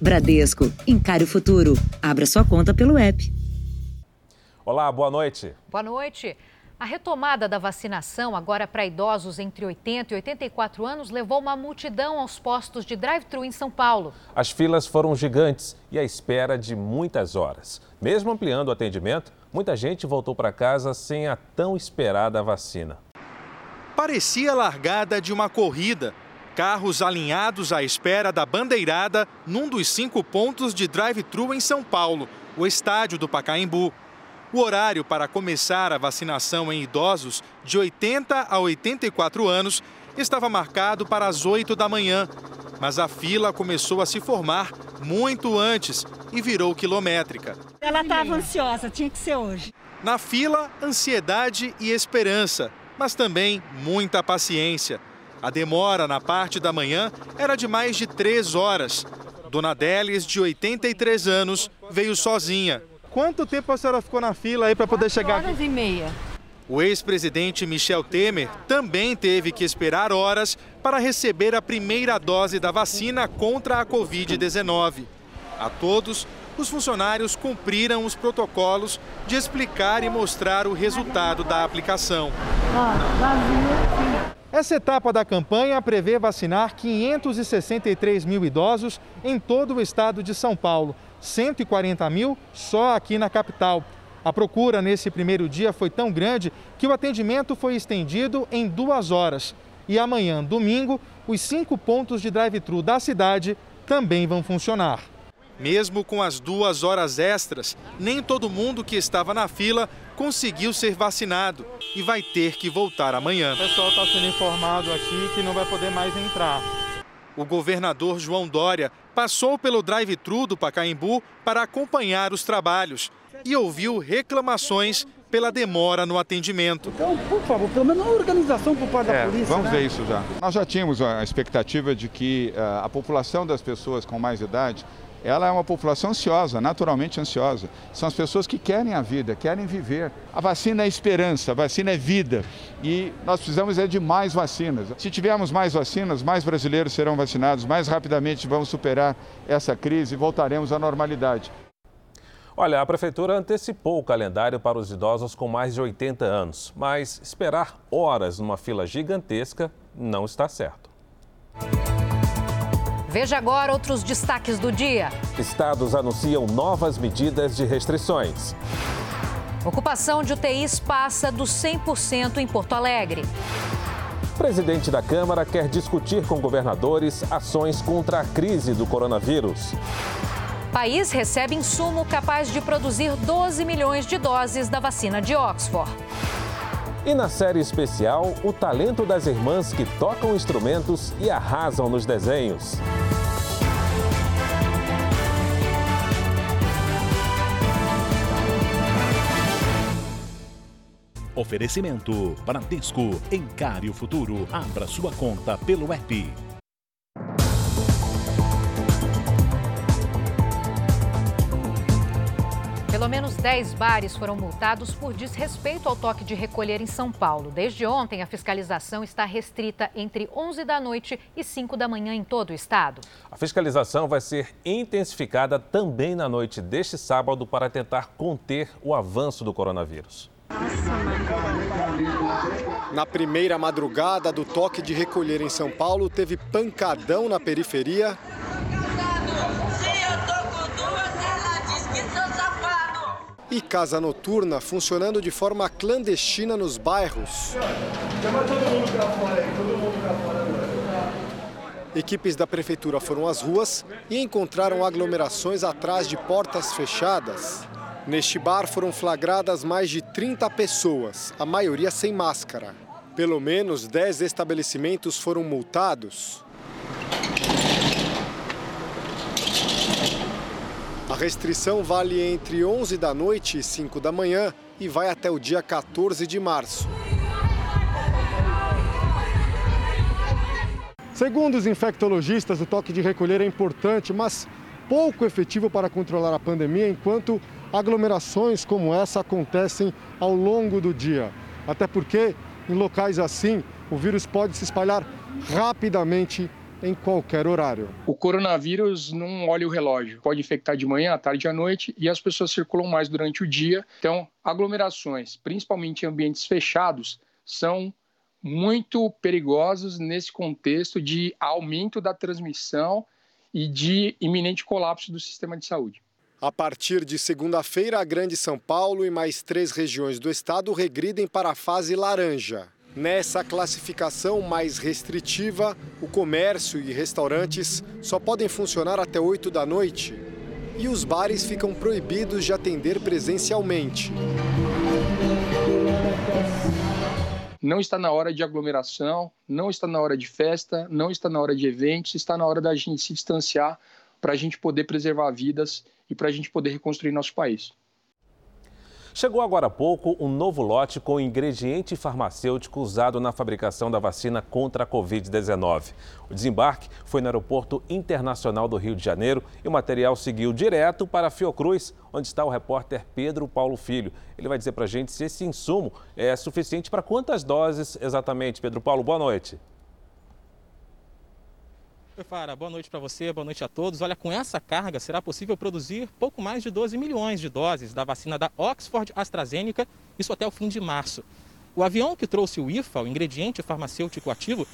Bradesco, encare o futuro. Abra sua conta pelo app. Olá, boa noite. Boa noite. A retomada da vacinação, agora para idosos entre 80 e 84 anos, levou uma multidão aos postos de drive-thru em São Paulo. As filas foram gigantes e a espera de muitas horas. Mesmo ampliando o atendimento, muita gente voltou para casa sem a tão esperada vacina. Parecia largada de uma corrida. Carros alinhados à espera da bandeirada num dos cinco pontos de drive-thru em São Paulo, o estádio do Pacaembu. O horário para começar a vacinação em idosos de 80 a 84 anos estava marcado para as 8 da manhã, mas a fila começou a se formar muito antes e virou quilométrica. Ela estava ansiosa, tinha que ser hoje. Na fila, ansiedade e esperança, mas também muita paciência. A demora na parte da manhã era de mais de três horas. Dona Délis, de 83 anos, veio sozinha Quanto tempo a senhora ficou na fila aí para poder chegar horas aqui? e meia. O ex-presidente Michel Temer também teve que esperar horas para receber a primeira dose da vacina contra a Covid-19. A todos, os funcionários cumpriram os protocolos de explicar e mostrar o resultado da aplicação. Essa etapa da campanha prevê vacinar 563 mil idosos em todo o estado de São Paulo. 140 mil só aqui na capital. A procura nesse primeiro dia foi tão grande que o atendimento foi estendido em duas horas. E amanhã, domingo, os cinco pontos de drive-thru da cidade também vão funcionar. Mesmo com as duas horas extras, nem todo mundo que estava na fila conseguiu ser vacinado e vai ter que voltar amanhã. O pessoal está sendo informado aqui que não vai poder mais entrar. O governador João Dória passou pelo drive-thru do Pacaembu para acompanhar os trabalhos e ouviu reclamações pela demora no atendimento. Então, por favor, pelo menos uma organização por parte é, da polícia. Vamos né? ver isso já. Nós já tínhamos a expectativa de que uh, a população das pessoas com mais idade ela é uma população ansiosa, naturalmente ansiosa. São as pessoas que querem a vida, querem viver. A vacina é esperança, a vacina é vida. E nós precisamos é de mais vacinas. Se tivermos mais vacinas, mais brasileiros serão vacinados, mais rapidamente vamos superar essa crise e voltaremos à normalidade. Olha, a prefeitura antecipou o calendário para os idosos com mais de 80 anos, mas esperar horas numa fila gigantesca não está certo. Veja agora outros destaques do dia. Estados anunciam novas medidas de restrições. Ocupação de UTIs passa dos 100% em Porto Alegre. Presidente da Câmara quer discutir com governadores ações contra a crise do coronavírus. País recebe insumo capaz de produzir 12 milhões de doses da vacina de Oxford. E na série especial, o talento das irmãs que tocam instrumentos e arrasam nos desenhos. Oferecimento Bradesco. Encare o futuro. Abra sua conta pelo app. Pelo menos 10 bares foram multados por desrespeito ao toque de recolher em São Paulo. Desde ontem, a fiscalização está restrita entre 11 da noite e 5 da manhã em todo o estado. A fiscalização vai ser intensificada também na noite deste sábado para tentar conter o avanço do coronavírus. Na primeira madrugada do toque de recolher em São Paulo, teve pancadão na periferia. E casa noturna funcionando de forma clandestina nos bairros. Equipes da prefeitura foram às ruas e encontraram aglomerações atrás de portas fechadas. Neste bar foram flagradas mais de 30 pessoas, a maioria sem máscara. Pelo menos 10 estabelecimentos foram multados. Restrição vale entre 11 da noite e 5 da manhã e vai até o dia 14 de março. Segundo os infectologistas, o toque de recolher é importante, mas pouco efetivo para controlar a pandemia, enquanto aglomerações como essa acontecem ao longo do dia. Até porque, em locais assim, o vírus pode se espalhar rapidamente em qualquer horário. O coronavírus não olha o relógio, pode infectar de manhã, à tarde e à noite, e as pessoas circulam mais durante o dia. Então, aglomerações, principalmente em ambientes fechados, são muito perigosos nesse contexto de aumento da transmissão e de iminente colapso do sistema de saúde. A partir de segunda-feira, a Grande São Paulo e mais três regiões do estado regridem para a fase laranja. Nessa classificação mais restritiva, o comércio e restaurantes só podem funcionar até 8 da noite e os bares ficam proibidos de atender presencialmente. Não está na hora de aglomeração, não está na hora de festa, não está na hora de eventos, está na hora da gente se distanciar para a gente poder preservar vidas e para a gente poder reconstruir nosso país. Chegou agora há pouco um novo lote com ingrediente farmacêutico usado na fabricação da vacina contra a Covid-19. O desembarque foi no Aeroporto Internacional do Rio de Janeiro e o material seguiu direto para Fiocruz, onde está o repórter Pedro Paulo Filho. Ele vai dizer para a gente se esse insumo é suficiente para quantas doses exatamente. Pedro Paulo, boa noite. Fara, boa noite para você, boa noite a todos. Olha, com essa carga será possível produzir pouco mais de 12 milhões de doses da vacina da Oxford AstraZeneca, isso até o fim de março. O avião que trouxe o IFA, o ingrediente farmacêutico ativo,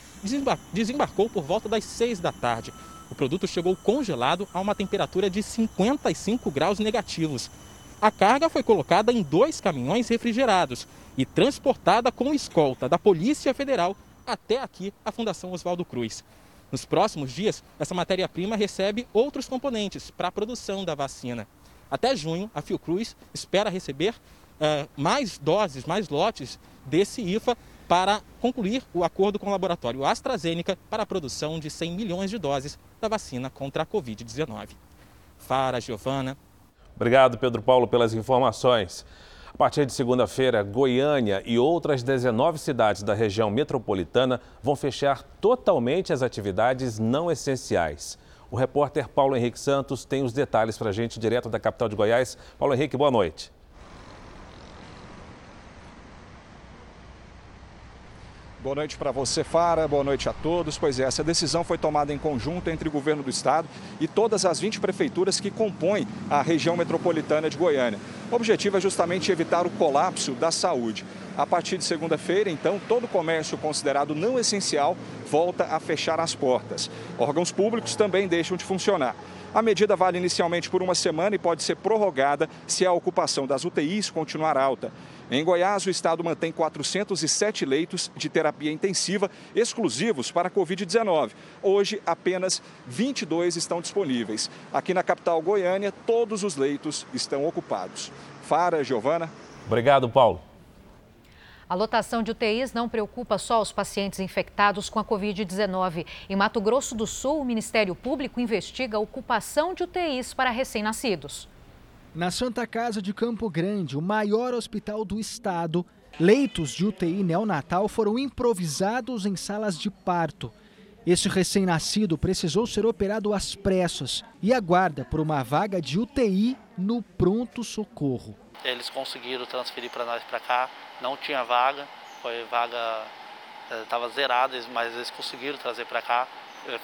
desembarcou por volta das 6 da tarde. O produto chegou congelado a uma temperatura de 55 graus negativos. A carga foi colocada em dois caminhões refrigerados e transportada com escolta da Polícia Federal até aqui a Fundação Oswaldo Cruz. Nos próximos dias, essa matéria-prima recebe outros componentes para a produção da vacina. Até junho, a Fiocruz espera receber uh, mais doses, mais lotes desse IFA para concluir o acordo com o laboratório AstraZeneca para a produção de 100 milhões de doses da vacina contra a Covid-19. Fara, Giovana. Obrigado, Pedro Paulo, pelas informações. A partir de segunda-feira, Goiânia e outras 19 cidades da região metropolitana vão fechar totalmente as atividades não essenciais. O repórter Paulo Henrique Santos tem os detalhes para a gente direto da capital de Goiás. Paulo Henrique, boa noite. Boa noite para você, Fara. Boa noite a todos. Pois é, essa decisão foi tomada em conjunto entre o governo do estado e todas as 20 prefeituras que compõem a região metropolitana de Goiânia. O objetivo é justamente evitar o colapso da saúde. A partir de segunda-feira, então, todo comércio considerado não essencial volta a fechar as portas. Órgãos públicos também deixam de funcionar. A medida vale inicialmente por uma semana e pode ser prorrogada se a ocupação das UTIs continuar alta. Em Goiás, o estado mantém 407 leitos de terapia intensiva exclusivos para a Covid-19. Hoje, apenas 22 estão disponíveis. Aqui na capital Goiânia, todos os leitos estão ocupados. Fara, Giovana. Obrigado, Paulo. A lotação de UTIs não preocupa só os pacientes infectados com a Covid-19. Em Mato Grosso do Sul, o Ministério Público investiga a ocupação de UTIs para recém-nascidos. Na Santa Casa de Campo Grande, o maior hospital do estado, leitos de UTI neonatal foram improvisados em salas de parto. Este recém-nascido precisou ser operado às pressas e aguarda por uma vaga de UTI no pronto-socorro. Eles conseguiram transferir para nós para cá, não tinha vaga, foi vaga, estava eh, zerada, mas eles conseguiram trazer para cá.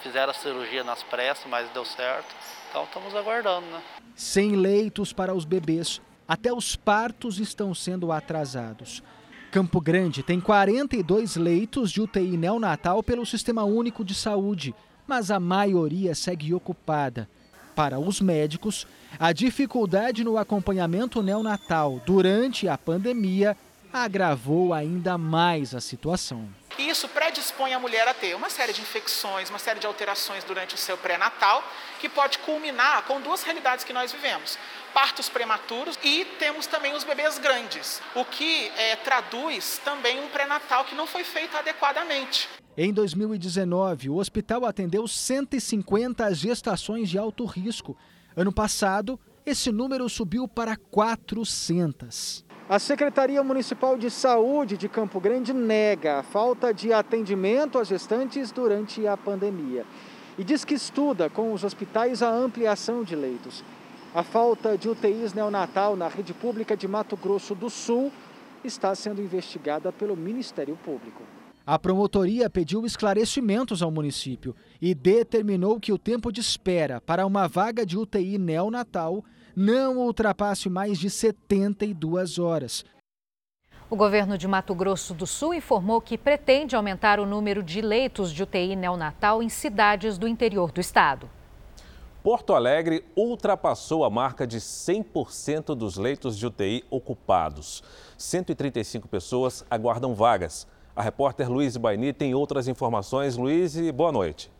Fizeram a cirurgia nas pressas, mas deu certo. Então estamos aguardando, né? Sem leitos para os bebês, até os partos estão sendo atrasados. Campo Grande tem 42 leitos de UTI neonatal pelo Sistema Único de Saúde, mas a maioria segue ocupada. Para os médicos, a dificuldade no acompanhamento neonatal durante a pandemia agravou ainda mais a situação. Isso predispõe a mulher a ter uma série de infecções, uma série de alterações durante o seu pré-natal, que pode culminar com duas realidades que nós vivemos: partos prematuros e temos também os bebês grandes, o que é, traduz também um pré-natal que não foi feito adequadamente. Em 2019, o hospital atendeu 150 gestações de alto risco. Ano passado, esse número subiu para 400. A Secretaria Municipal de Saúde de Campo Grande nega a falta de atendimento às gestantes durante a pandemia e diz que estuda com os hospitais a ampliação de leitos. A falta de UTIs neonatal na rede pública de Mato Grosso do Sul está sendo investigada pelo Ministério Público. A promotoria pediu esclarecimentos ao município e determinou que o tempo de espera para uma vaga de UTI neonatal não ultrapasse mais de 72 horas. O governo de Mato Grosso do Sul informou que pretende aumentar o número de leitos de UTI neonatal em cidades do interior do estado. Porto Alegre ultrapassou a marca de 100% dos leitos de UTI ocupados. 135 pessoas aguardam vagas. A repórter Luiz Baini tem outras informações. Luiz, boa noite.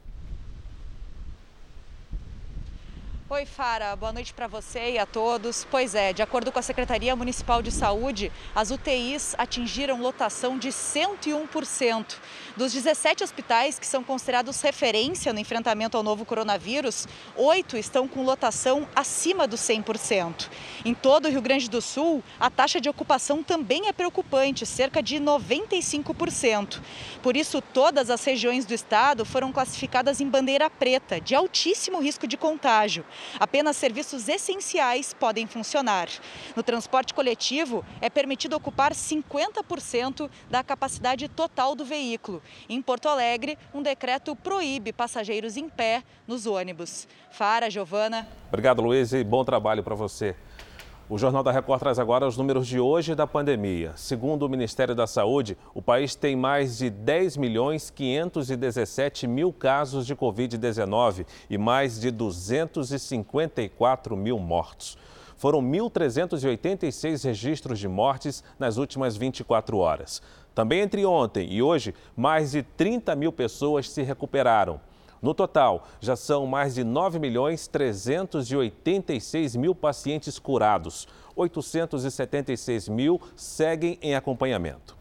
Oi, Fara, boa noite para você e a todos. Pois é, de acordo com a Secretaria Municipal de Saúde, as UTIs atingiram lotação de 101%. Dos 17 hospitais que são considerados referência no enfrentamento ao novo coronavírus, oito estão com lotação acima dos 100%. Em todo o Rio Grande do Sul, a taxa de ocupação também é preocupante, cerca de 95%. Por isso, todas as regiões do estado foram classificadas em bandeira preta, de altíssimo risco de contágio. Apenas serviços essenciais podem funcionar. No transporte coletivo, é permitido ocupar 50% da capacidade total do veículo. Em Porto Alegre, um decreto proíbe passageiros em pé nos ônibus. Fara, Giovana. Obrigado, Luiz, e bom trabalho para você. O Jornal da Record traz agora os números de hoje da pandemia. Segundo o Ministério da Saúde, o país tem mais de 10 milhões 517 mil casos de Covid-19 e mais de 254 mil mortos. Foram 1.386 registros de mortes nas últimas 24 horas. Também entre ontem e hoje, mais de 30 mil pessoas se recuperaram. No total, já são mais de 9 milhões 386 mil pacientes curados. 876 mil seguem em acompanhamento.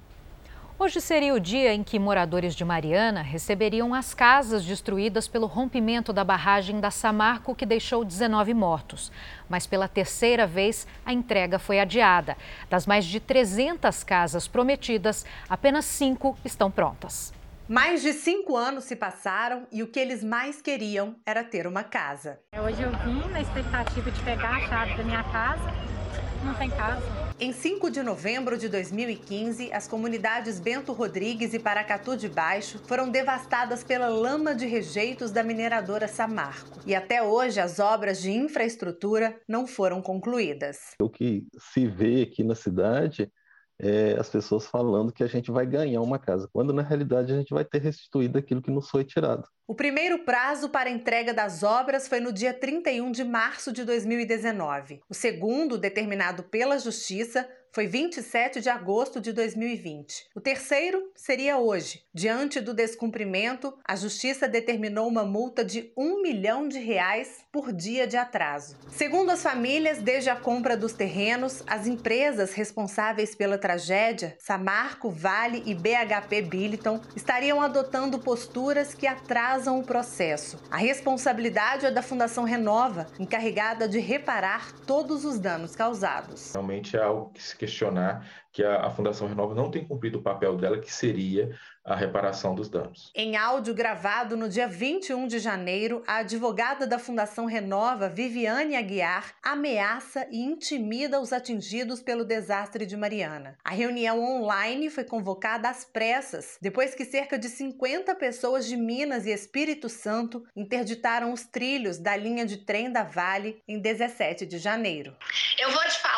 Hoje seria o dia em que moradores de Mariana receberiam as casas destruídas pelo rompimento da barragem da Samarco, que deixou 19 mortos. Mas pela terceira vez, a entrega foi adiada. Das mais de 300 casas prometidas, apenas cinco estão prontas. Mais de cinco anos se passaram e o que eles mais queriam era ter uma casa. Hoje eu vim na expectativa de pegar a chave da minha casa. Não tem casa. Em 5 de novembro de 2015, as comunidades Bento Rodrigues e Paracatu de Baixo foram devastadas pela lama de rejeitos da mineradora Samarco. E até hoje as obras de infraestrutura não foram concluídas. O que se vê aqui na cidade é, as pessoas falando que a gente vai ganhar uma casa, quando na realidade a gente vai ter restituído aquilo que nos foi tirado. O primeiro prazo para entrega das obras foi no dia 31 de março de 2019. O segundo, determinado pela Justiça, foi 27 de agosto de 2020. O terceiro seria hoje. Diante do descumprimento, a Justiça determinou uma multa de um milhão de reais por dia de atraso. Segundo as famílias, desde a compra dos terrenos, as empresas responsáveis pela tragédia, Samarco, Vale e BHP Billiton, estariam adotando posturas que atrasam o processo. A responsabilidade é da Fundação Renova, encarregada de reparar todos os danos causados. Realmente é algo que se questionar que a, a Fundação Renova não tem cumprido o papel dela, que seria a reparação dos danos. Em áudio gravado no dia 21 de janeiro, a advogada da Fundação Renova, Viviane Aguiar, ameaça e intimida os atingidos pelo desastre de Mariana. A reunião online foi convocada às pressas, depois que cerca de 50 pessoas de Minas e Espírito Santo interditaram os trilhos da linha de trem da Vale em 17 de janeiro. Eu vou te falar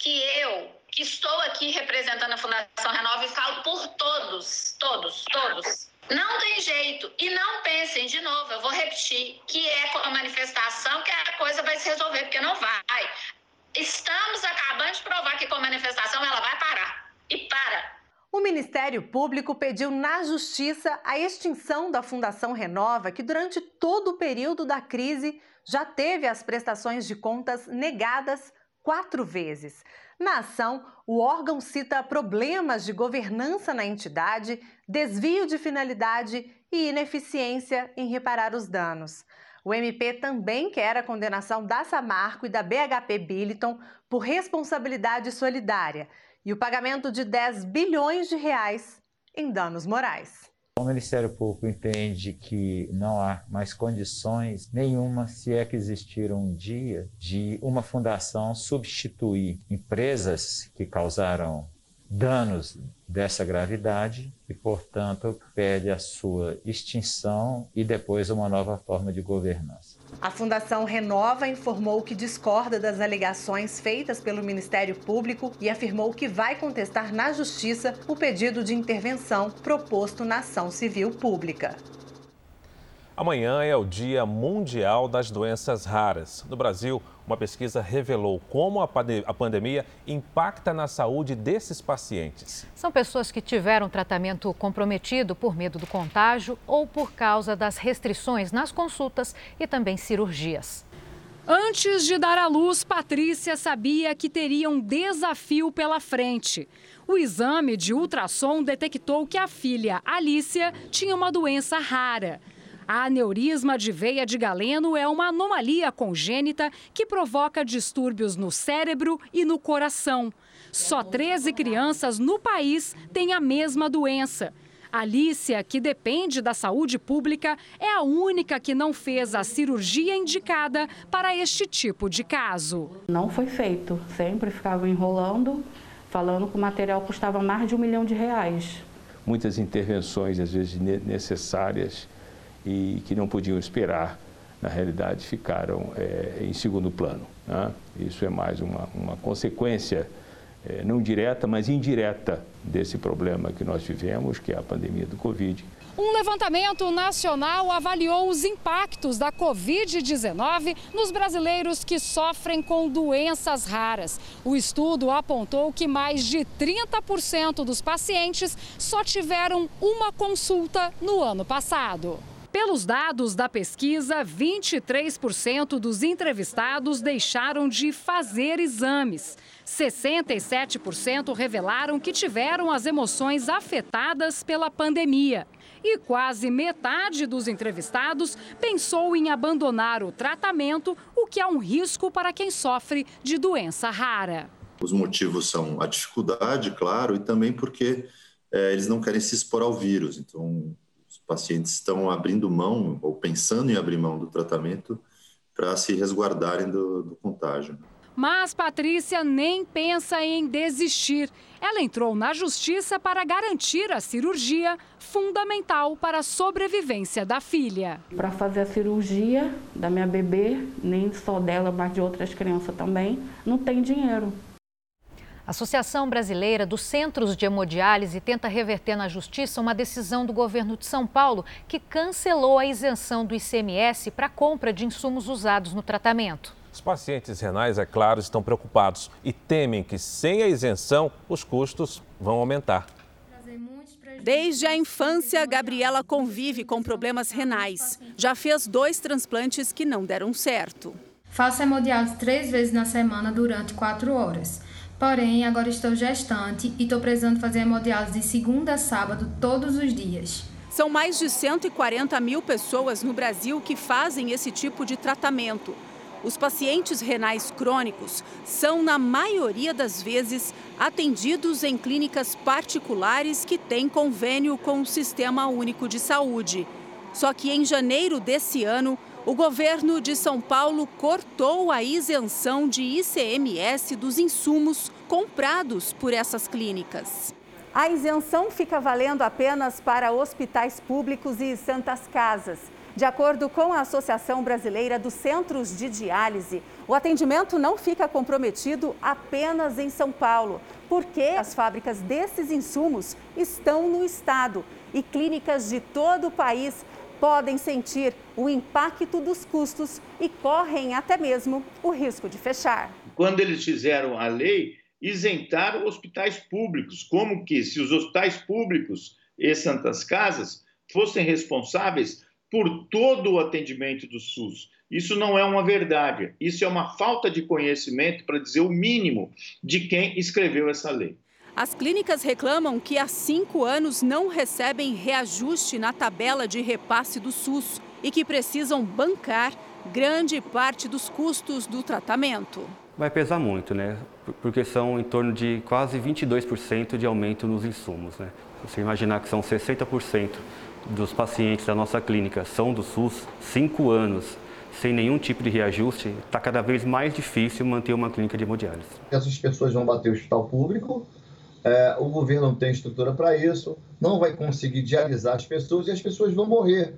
que eu, que estou aqui representando a Fundação Renova e falo por todos, todos, todos. Não tem jeito. E não pensem, de novo, eu vou repetir, que é com a manifestação que a coisa vai se resolver, porque não vai. Estamos acabando de provar que com a manifestação ela vai parar. E para. O Ministério Público pediu na Justiça a extinção da Fundação Renova, que durante todo o período da crise já teve as prestações de contas negadas quatro vezes. Na ação, o órgão cita problemas de governança na entidade, desvio de finalidade e ineficiência em reparar os danos. O MP também quer a condenação da Samarco e da BHP Billiton por responsabilidade solidária e o pagamento de 10 bilhões de reais em danos morais. O Ministério Público entende que não há mais condições nenhuma, se é que existir um dia, de uma fundação substituir empresas que causaram danos dessa gravidade e, portanto, pede a sua extinção e depois uma nova forma de governança. A Fundação Renova informou que discorda das alegações feitas pelo Ministério Público e afirmou que vai contestar na Justiça o pedido de intervenção proposto na ação civil pública. Amanhã é o Dia Mundial das Doenças Raras. No Brasil, uma pesquisa revelou como a, pandemia impacta na saúde desses pacientes. São pessoas que tiveram tratamento comprometido por medo do contágio ou por causa das restrições nas consultas e também cirurgias. Antes de dar à luz, Patrícia sabia que teria um desafio pela frente. O exame de ultrassom detectou que a filha, Alicia, tinha uma doença rara. A aneurisma de veia de galeno é uma anomalia congênita que provoca distúrbios no cérebro e no coração. Só 13 crianças no país têm a mesma doença. Alicia, que depende da saúde pública, é a única que não fez a cirurgia indicada para este tipo de caso. Não foi feito, sempre ficava enrolando, falando que o material custava mais de um milhão de reais. Muitas intervenções, às vezes necessárias, e que não podiam esperar, na realidade, ficaram é, em segundo plano. Né? Isso é mais uma, uma consequência, é, não direta, mas indireta desse problema que nós vivemos, que é a pandemia do Covid. Um levantamento nacional avaliou os impactos da Covid-19 nos brasileiros que sofrem com doenças raras. O estudo apontou que mais de 30% dos pacientes só tiveram uma consulta no ano passado. Pelos dados da pesquisa, 23% dos entrevistados deixaram de fazer exames. 67% revelaram que tiveram as emoções afetadas pela pandemia. E quase metade dos entrevistados pensou em abandonar o tratamento, o que é um risco para quem sofre de doença rara. Os motivos são a dificuldade, claro, e também porque é, eles não querem se expor ao vírus. Então, pacientes estão abrindo mão ou pensando em abrir mão do tratamento para se resguardarem do, do contágio. Mas Patrícia nem pensa em desistir. Ela entrou na justiça para garantir a cirurgia, fundamental para a sobrevivência da filha. Para fazer a cirurgia da minha bebê, nem só dela, mas de outras crianças também, não tem dinheiro. A Associação Brasileira dos Centros de Hemodiálise tenta reverter na justiça uma decisão do governo de São Paulo que cancelou a isenção do ICMS para a compra de insumos usados no tratamento. Os pacientes renais, é claro, estão preocupados e temem que, sem a isenção, os custos vão aumentar. Desde a infância, Gabriela convive com problemas renais. Já fez dois transplantes que não deram certo. Faço hemodiálise três vezes na semana durante quatro horas. Porém, agora estou gestante e estou precisando fazer hemodiálise de segunda a sábado todos os dias. São mais de 140 mil pessoas no Brasil que fazem esse tipo de tratamento. Os pacientes renais crônicos são, na maioria das vezes, atendidos em clínicas particulares que têm convênio com o Sistema Único de Saúde. Só que em janeiro desse ano, o governo de São Paulo cortou a isenção de ICMS dos insumos comprados por essas clínicas. A isenção fica valendo apenas para hospitais públicos e santas casas. De acordo com a Associação Brasileira dos Centros de Diálise, o atendimento não fica comprometido apenas em São Paulo, porque as fábricas desses insumos estão no estado e clínicas de todo o país podem sentir o impacto dos custos e correm até mesmo o risco de fechar. Quando eles fizeram a lei, isentaram hospitais públicos, como que se os hospitais públicos e santas casas fossem responsáveis por todo o atendimento do SUS. Isso não é uma verdade, isso é uma falta de conhecimento, para dizer o mínimo, de quem escreveu essa lei. As clínicas reclamam que há cinco anos não recebem reajuste na tabela de repasse do SUS e que precisam bancar grande parte dos custos do tratamento. Vai pesar muito, né? Porque são em torno de quase 22% de aumento nos insumos, né? Você imaginar que são 60% dos pacientes da nossa clínica são do SUS, cinco anos sem nenhum tipo de reajuste, está cada vez mais difícil manter uma clínica de hemodiálise. Essas pessoas vão bater o hospital público, é, o governo não tem estrutura para isso, não vai conseguir dialisar as pessoas e as pessoas vão morrer.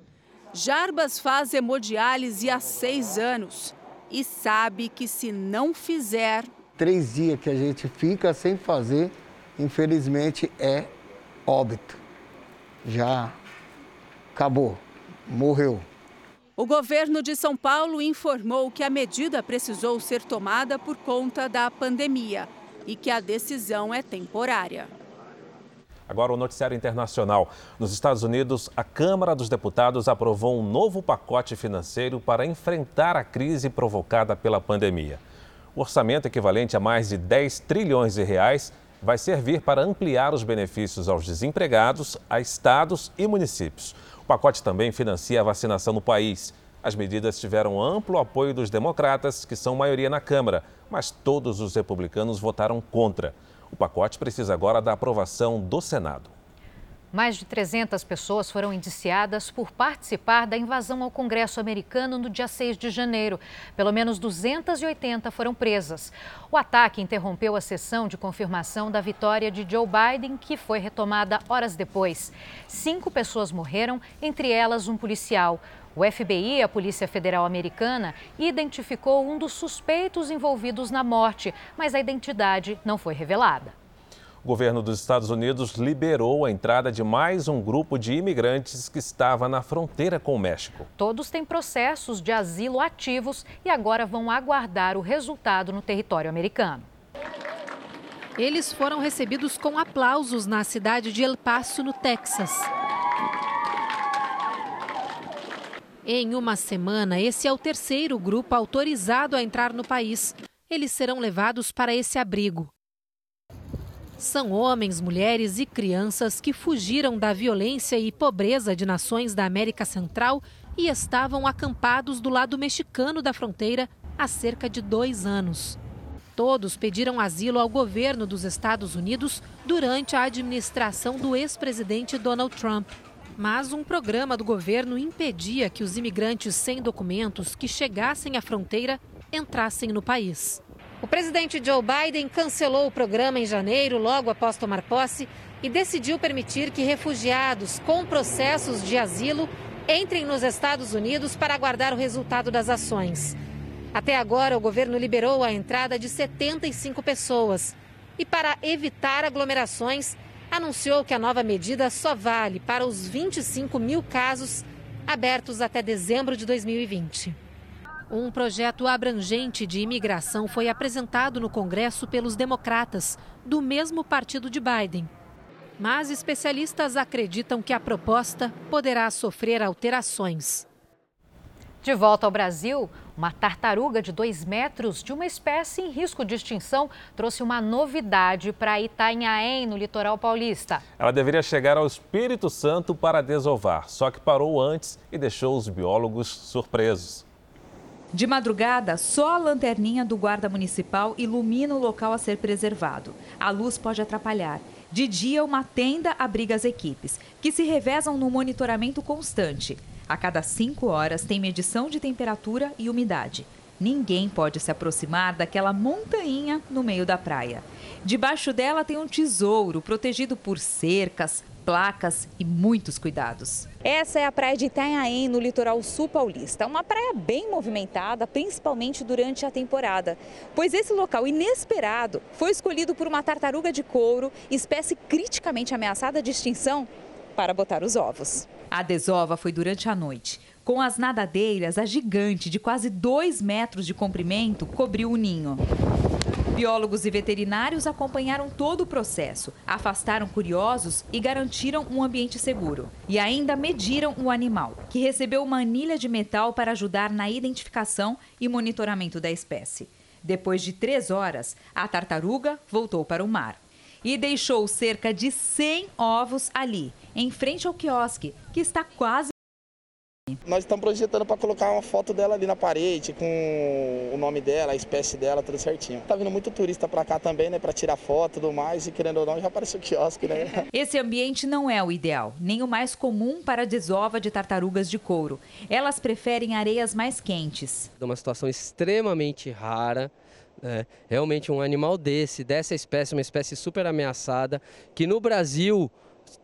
Jarbas faz hemodiálise há seis anos e sabe que se não fizer. Três dias que a gente fica sem fazer, infelizmente é óbito. Já acabou, morreu. O governo de São Paulo informou que a medida precisou ser tomada por conta da pandemia e que a decisão é temporária. Agora o noticiário internacional. Nos Estados Unidos, a Câmara dos Deputados aprovou um novo pacote financeiro para enfrentar a crise provocada pela pandemia. O orçamento equivalente a mais de 10 trilhões de reais vai servir para ampliar os benefícios aos desempregados, a estados e municípios. O pacote também financia a vacinação no país. As medidas tiveram amplo apoio dos democratas, que são maioria na Câmara, mas todos os republicanos votaram contra. O pacote precisa agora da aprovação do Senado. Mais de 300 pessoas foram indiciadas por participar da invasão ao Congresso americano no dia 6 de janeiro. Pelo menos 280 foram presas. O ataque interrompeu a sessão de confirmação da vitória de Joe Biden, que foi retomada horas depois. Cinco pessoas morreram, entre elas um policial. O FBI, a Polícia Federal Americana, identificou um dos suspeitos envolvidos na morte, mas a identidade não foi revelada. O governo dos Estados Unidos liberou a entrada de mais um grupo de imigrantes que estava na fronteira com o México. Todos têm processos de asilo ativos e agora vão aguardar o resultado no território americano. Eles foram recebidos com aplausos na cidade de El Paso, no Texas. Em uma semana, esse é o terceiro grupo autorizado a entrar no país. Eles serão levados para esse abrigo. São homens, mulheres e crianças que fugiram da violência e pobreza de nações da América Central e estavam acampados do lado mexicano da fronteira há cerca de dois anos. Todos pediram asilo ao governo dos Estados Unidos durante a administração do ex-presidente Donald Trump. Mas um programa do governo impedia que os imigrantes sem documentos que chegassem à fronteira entrassem no país. O presidente Joe Biden cancelou o programa em janeiro, logo após tomar posse, e decidiu permitir que refugiados com processos de asilo entrem nos Estados Unidos para aguardar o resultado das ações. Até agora, o governo liberou a entrada de 75 pessoas. E para evitar aglomerações, anunciou que a nova medida só vale para os 25 mil casos abertos até dezembro de 2020. Um projeto abrangente de imigração foi apresentado no Congresso pelos democratas, do mesmo partido de Biden. Mas especialistas acreditam que a proposta poderá sofrer alterações. De volta ao Brasil, uma tartaruga de dois metros, de uma espécie em risco de extinção, trouxe uma novidade para Itanhaém, no litoral paulista. Ela deveria chegar ao Espírito Santo para desovar, só que parou antes e deixou os biólogos surpresos. De madrugada, só a lanterninha do guarda municipal ilumina o local a ser preservado. A luz pode atrapalhar. De dia, uma tenda abriga as equipes, que se revezam no monitoramento constante. A cada cinco horas tem medição de temperatura e umidade. Ninguém pode se aproximar daquela montanha no meio da praia. Debaixo dela tem um tesouro protegido por cercas, placas e muitos cuidados. Essa é a praia de Itanhaém, no litoral sul paulista. Uma praia bem movimentada, principalmente durante a temporada, pois esse local inesperado foi escolhido por uma tartaruga de couro, espécie criticamente ameaçada de extinção, para botar os ovos. A desova foi durante a noite. Com as nadadeiras, a gigante de quase 2 metros de comprimento cobriu o ninho. Biólogos e veterinários acompanharam todo o processo, afastaram curiosos e garantiram um ambiente seguro. E ainda mediram o animal, que recebeu uma anilha de metal para ajudar na identificação e monitoramento da espécie. Depois de três horas, a tartaruga voltou para o mar e deixou cerca de 100 ovos ali, em frente ao quiosque, que está quase Nós estamos projetando para colocar uma foto dela ali na parede, com o nome dela, a espécie dela, tudo certinho. Tá vindo muito turista para cá também, né, para tirar foto e tudo mais, e querendo ou não, já apareceu o quiosque, né? Esse ambiente não é o ideal, nem o mais comum para a desova de tartarugas de couro. Elas preferem areias mais quentes. É uma situação extremamente rara. É, realmente um animal desse, dessa espécie, uma espécie super ameaçada, que no Brasil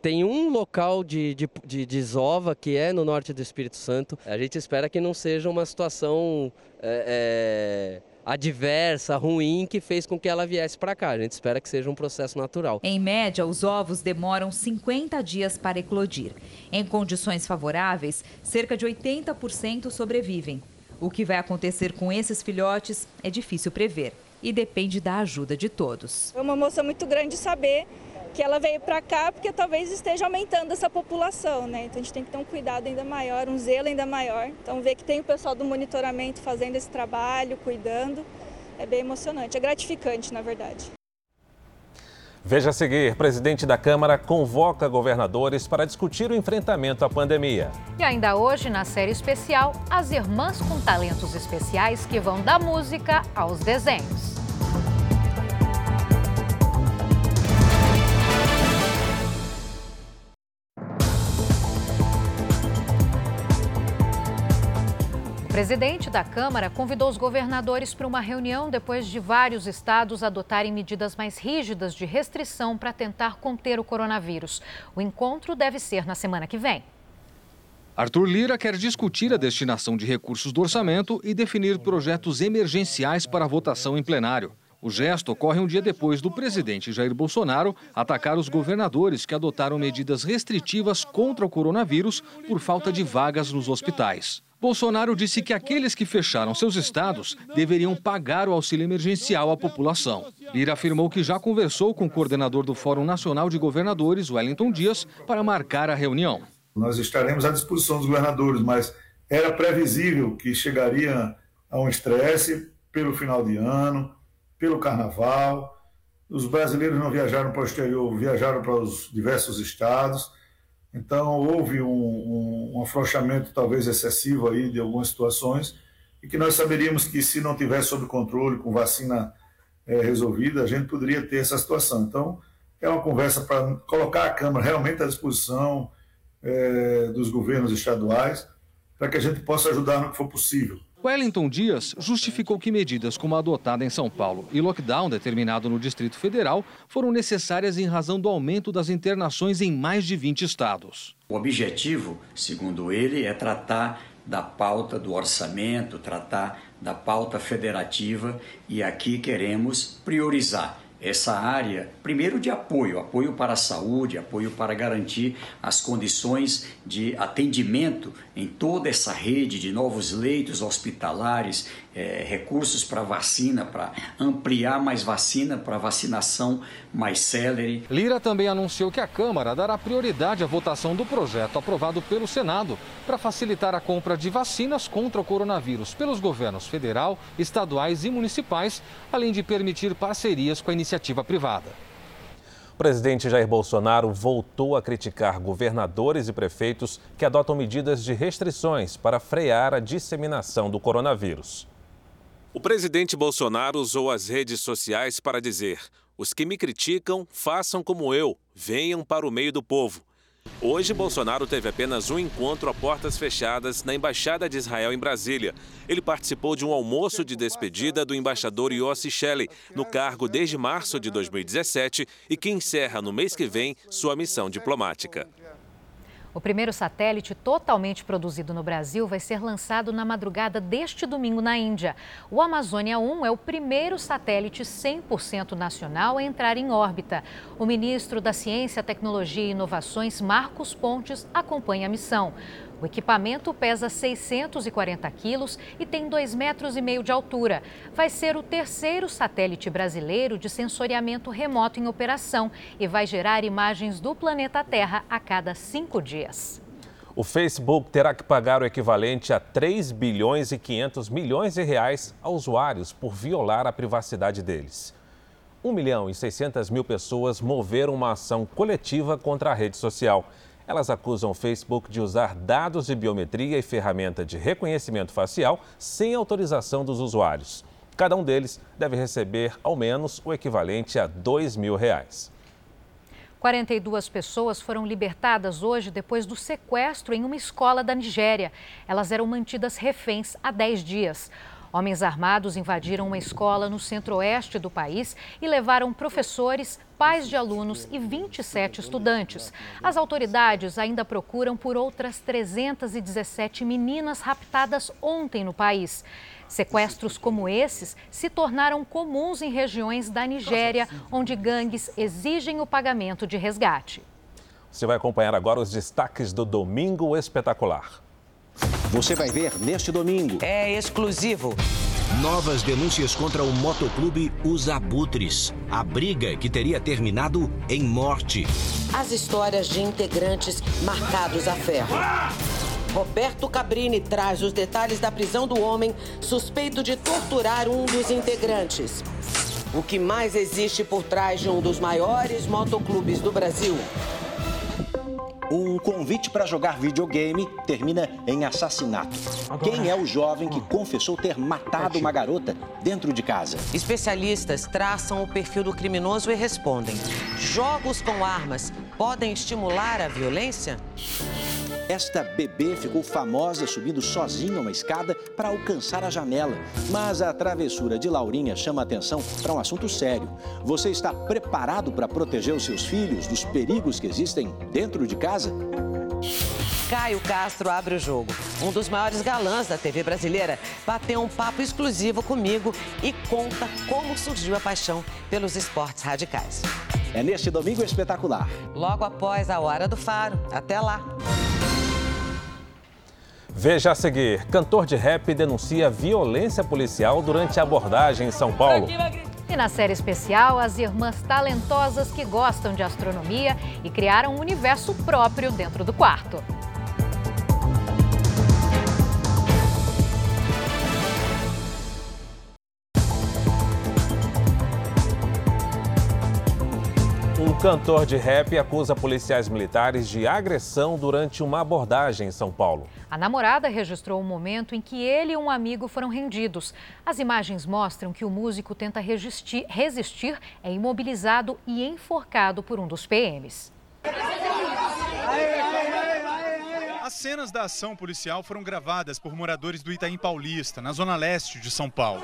tem um local de, de, de desova que é no norte do Espírito Santo. A gente espera que não seja uma situação é, é, adversa, ruim, que fez com que ela viesse para cá. A gente espera que seja um processo natural. Em média, os ovos demoram 50 dias para eclodir. Em condições favoráveis, cerca de 80% sobrevivem. O que vai acontecer com esses filhotes é difícil prever e depende da ajuda de todos. É uma emoção muito grande saber que ela veio para cá porque talvez esteja aumentando essa população, né? Então a gente tem que ter um cuidado ainda maior, um zelo ainda maior. Então ver que tem o pessoal do monitoramento fazendo esse trabalho, cuidando, é bem emocionante, é gratificante, na verdade. Veja a seguir: presidente da Câmara convoca governadores para discutir o enfrentamento à pandemia. E ainda hoje, na série especial, as irmãs com talentos especiais que vão da música aos desenhos. O presidente da Câmara convidou os governadores para uma reunião depois de vários estados adotarem medidas mais rígidas de restrição para tentar conter o coronavírus. O encontro deve ser na semana que vem. Arthur Lira quer discutir a destinação de recursos do orçamento e definir projetos emergenciais para votação em plenário. O gesto ocorre um dia depois do presidente Jair Bolsonaro atacar os governadores que adotaram medidas restritivas contra o coronavírus por falta de vagas nos hospitais. Bolsonaro disse que aqueles que fecharam seus estados deveriam pagar o auxílio emergencial à população. Lira afirmou que já conversou com o coordenador do Fórum Nacional de Governadores, Wellington Dias, para marcar a reunião. Nós estaremos à disposição dos governadores, mas era previsível que chegaria a um estresse pelo final de ano, pelo carnaval. Os brasileiros não viajaram para o exterior, viajaram para os diversos estados. Então, houve um, um, um, afrouxamento talvez excessivo aí de algumas situações e que nós saberíamos que se não tivesse sob controle, com vacina é, resolvida, a gente poderia ter essa situação. Então, é uma conversa para colocar a Câmara realmente à disposição é, dos governos estaduais para que a gente possa ajudar no que for possível. Wellington Dias justificou que medidas como a adotada em São Paulo e lockdown determinado no Distrito Federal foram necessárias em razão do aumento das internações em mais de 20 estados. O objetivo, segundo ele, é tratar da pauta do orçamento, tratar da pauta federativa e aqui queremos priorizar essa área, primeiro de apoio, apoio para a saúde, apoio para garantir as condições de atendimento em toda essa rede de novos leitos hospitalares, é, recursos para vacina, para ampliar mais vacina, para vacinação mais célere. Lira também anunciou que a Câmara dará prioridade à votação do projeto aprovado pelo Senado para facilitar a compra de vacinas contra o coronavírus pelos governos federal, estaduais e municipais, além de permitir parcerias com a iniciativa privada. O presidente Jair Bolsonaro voltou a criticar governadores e prefeitos que adotam medidas de restrições para frear a disseminação do coronavírus. O presidente Bolsonaro usou as redes sociais para dizer: os que me criticam, façam como eu, venham para o meio do povo. Hoje, Bolsonaro teve apenas um encontro a portas fechadas na Embaixada de Israel em Brasília. Ele participou de um almoço de despedida do embaixador Yossi Shelley, no cargo desde março de 2017 e que encerra no mês que vem sua missão diplomática. O primeiro satélite totalmente produzido no Brasil vai ser lançado na madrugada deste domingo na Índia. O Amazônia 1 é o primeiro satélite 100% nacional a entrar em órbita. O ministro da Ciência, Tecnologia e Inovações, Marcos Pontes, acompanha a missão. O equipamento pesa 640 quilos e tem 2,5 metros e meio de altura. Vai ser o terceiro satélite brasileiro de sensoriamento remoto em operação e vai gerar imagens do planeta Terra a cada cinco dias. O Facebook terá que pagar o equivalente a 3 bilhões e 500 milhões de reais a usuários por violar a privacidade deles. 1 milhão e 600 mil pessoas moveram uma ação coletiva contra a rede social. Elas acusam o Facebook de usar dados de biometria e ferramenta de reconhecimento facial sem autorização dos usuários. Cada um deles deve receber ao menos o equivalente a 2 mil reais. 42 pessoas foram libertadas hoje depois do sequestro em uma escola da Nigéria. Elas eram mantidas reféns há 10 dias. Homens armados invadiram uma escola no centro-oeste do país e levaram professores, pais de alunos e 27 estudantes. As autoridades ainda procuram por outras 317 meninas raptadas ontem no país. Sequestros como esses se tornaram comuns em regiões da Nigéria, onde gangues exigem o pagamento de resgate. Você vai acompanhar agora os destaques do Domingo Espetacular. Você vai ver neste domingo. É exclusivo. Novas denúncias contra o motoclube Os Abutres. A briga que teria terminado em morte. As histórias de integrantes marcados a ferro. Roberto Cabrini traz os detalhes da prisão do homem suspeito de torturar um dos integrantes. O que mais existe por trás de um dos maiores motoclubes do Brasil? Um convite para jogar videogame termina em assassinato. Quem é o jovem que confessou ter matado uma garota dentro de casa? Especialistas traçam o perfil do criminoso e respondem: jogos com armas podem estimular a violência? Esta bebê ficou famosa subindo sozinha uma escada para alcançar a janela. Mas a travessura de Laurinha chama atenção para um assunto sério. Você está preparado para proteger os seus filhos dos perigos que existem dentro de casa? Caio Castro abre o jogo. Um dos maiores galãs da TV brasileira bateu um papo exclusivo comigo e conta como surgiu a paixão pelos esportes radicais. É neste domingo espetacular. Logo após a Hora do Faro. Até lá. Veja a seguir: cantor de rap denuncia violência policial durante a abordagem em São Paulo. E na série especial, as irmãs talentosas que gostam de astronomia e criaram um universo próprio dentro do quarto. Cantor de rap acusa policiais militares de agressão durante uma abordagem em São Paulo. A namorada registrou o momento em que ele e um amigo foram rendidos. As imagens mostram que o músico tenta resistir, resistir é imobilizado e enforcado por um dos PMs. As cenas da ação policial foram gravadas por moradores do Itaim Paulista, na zona leste de São Paulo.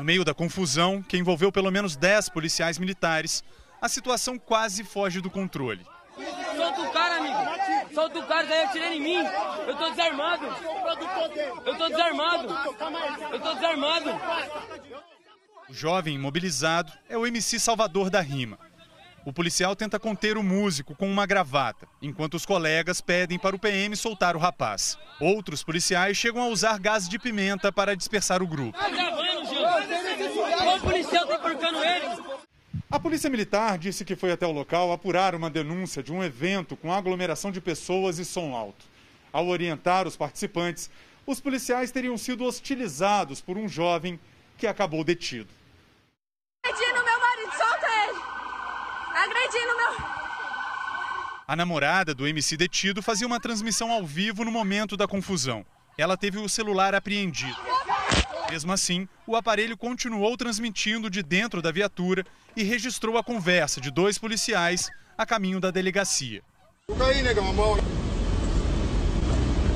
No meio da confusão, que envolveu pelo menos 10 policiais militares, a situação quase foge do controle. Solta o cara, amigo. Solta o cara, daí atirando em mim. Eu tô desarmado. Eu tô desarmado. Eu tô desarmado. O jovem imobilizado é o MC Salvador da Rima. O policial tenta conter o músico com uma gravata, enquanto os colegas pedem para o PM soltar o rapaz. Outros policiais chegam a usar gás de pimenta para dispersar o grupo. Tá? O policial tá porcando ele. A Polícia Militar disse que foi até o local apurar uma denúncia de um evento com aglomeração de pessoas e som alto. Ao orientar os participantes, os policiais teriam sido hostilizados por um jovem que acabou detido. Agredindo meu marido, solta ele! Agredindo meu. A namorada do MC detido fazia uma transmissão ao vivo no momento da confusão. Ela teve o celular apreendido. Mesmo assim, o aparelho continuou transmitindo de dentro da viatura e registrou a conversa de dois policiais a caminho da delegacia. Machuca aí, negão, a mão.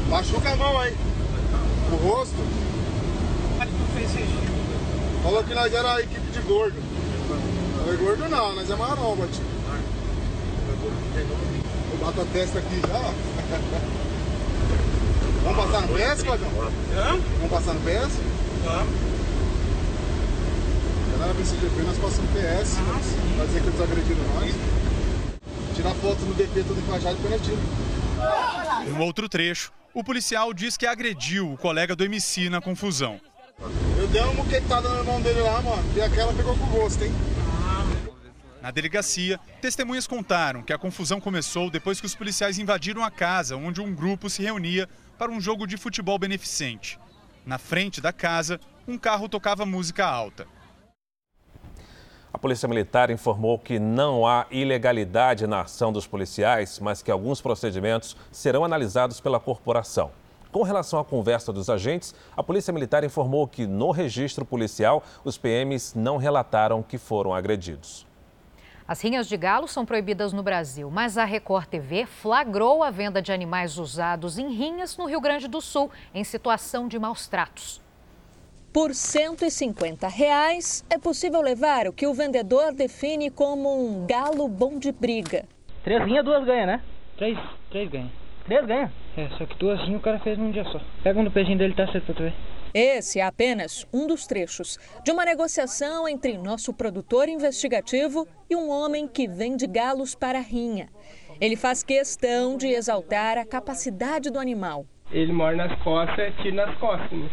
Machuca a mão aí. O rosto. Falou que nós era a equipe de gordo. Não é gordo não, nós é maromba, tio. Eu bato a testa aqui já, ó. Vamos passar no PS, Cláudio? Vamos passar no PS? Vamos. Lá na BCGP nós passamos PS, pra dizer que eles agrediram nós. Tirar foto no DP todo encaixado e põe na tiro. Em um outro trecho, o policial diz que agrediu o colega do MC na confusão. Eu dei uma muquetada no irmão dele lá, mano, e aquela pegou com gosto, hein? Na delegacia, testemunhas contaram que a confusão começou depois que os policiais invadiram a casa onde um grupo se reunia para um jogo de futebol beneficente. Na frente da casa, um carro tocava música alta. Polícia Militar informou que não há ilegalidade na ação dos policiais, mas que alguns procedimentos serão analisados pela corporação. Com relação à conversa dos agentes, a Polícia Militar informou que no registro policial os PMs não relataram que foram agredidos. As rinhas de galo são proibidas no Brasil, mas a Record TV flagrou a venda de animais usados em rinhas no Rio Grande do Sul, em situação de maus tratos. Por 150 reais, é possível levar o que o vendedor define como um galo bom de briga. Três rinhas, duas ganha, né? Três, três ganha. Três ganha? É, só que duas rinhas o cara fez num dia só. Pega um do pezinho dele, tá certo pra tu ver. Esse é apenas um dos trechos de uma negociação entre nosso produtor investigativo e um homem que vende galos para a rinha. Ele faz questão de exaltar a capacidade do animal. Ele mora nas costas, tira nas costas.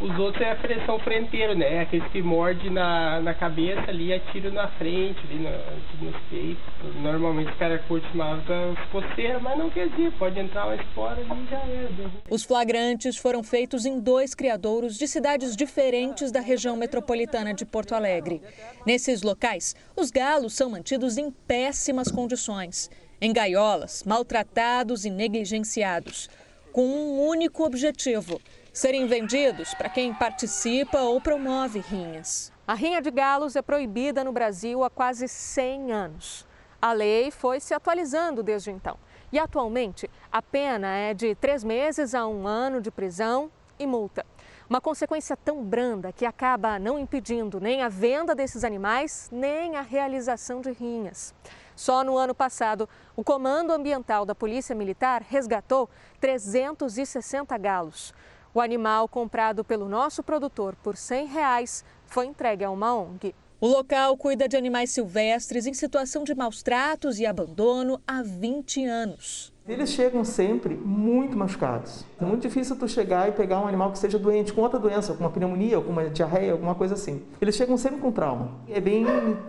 Os outros é a pressão frenteiro, né? Aqueles que morde na, na cabeça ali, atira na frente, ali no, nos peitos. Normalmente os caras curtem mais as costeiras, mas não quer dizer, pode entrar uma espora e já era. Os flagrantes foram feitos em dois criadouros de cidades diferentes da região metropolitana de Porto Alegre. Nesses locais, os galos são mantidos em péssimas condições, em gaiolas, maltratados e negligenciados, com um único objetivo serem vendidos para quem participa ou promove rinhas. A rinha de galos é proibida no Brasil há quase 100 anos. A lei foi se atualizando desde então. E atualmente a pena é de três meses a um ano de prisão e multa. Uma consequência tão branda que acaba não impedindo nem a venda desses animais, nem a realização de rinhas. Só no ano passado, o Comando Ambiental da Polícia Militar resgatou 360 galos. O animal comprado pelo nosso produtor por 100 reais foi entregue a uma ONG. O local cuida de animais silvestres em situação de maus tratos e abandono há 20 anos. Eles chegam sempre muito machucados. É muito difícil tu chegar e pegar um animal que esteja doente com outra doença, com uma pneumonia, alguma diarreia, alguma coisa assim. Eles chegam sempre com trauma. É bem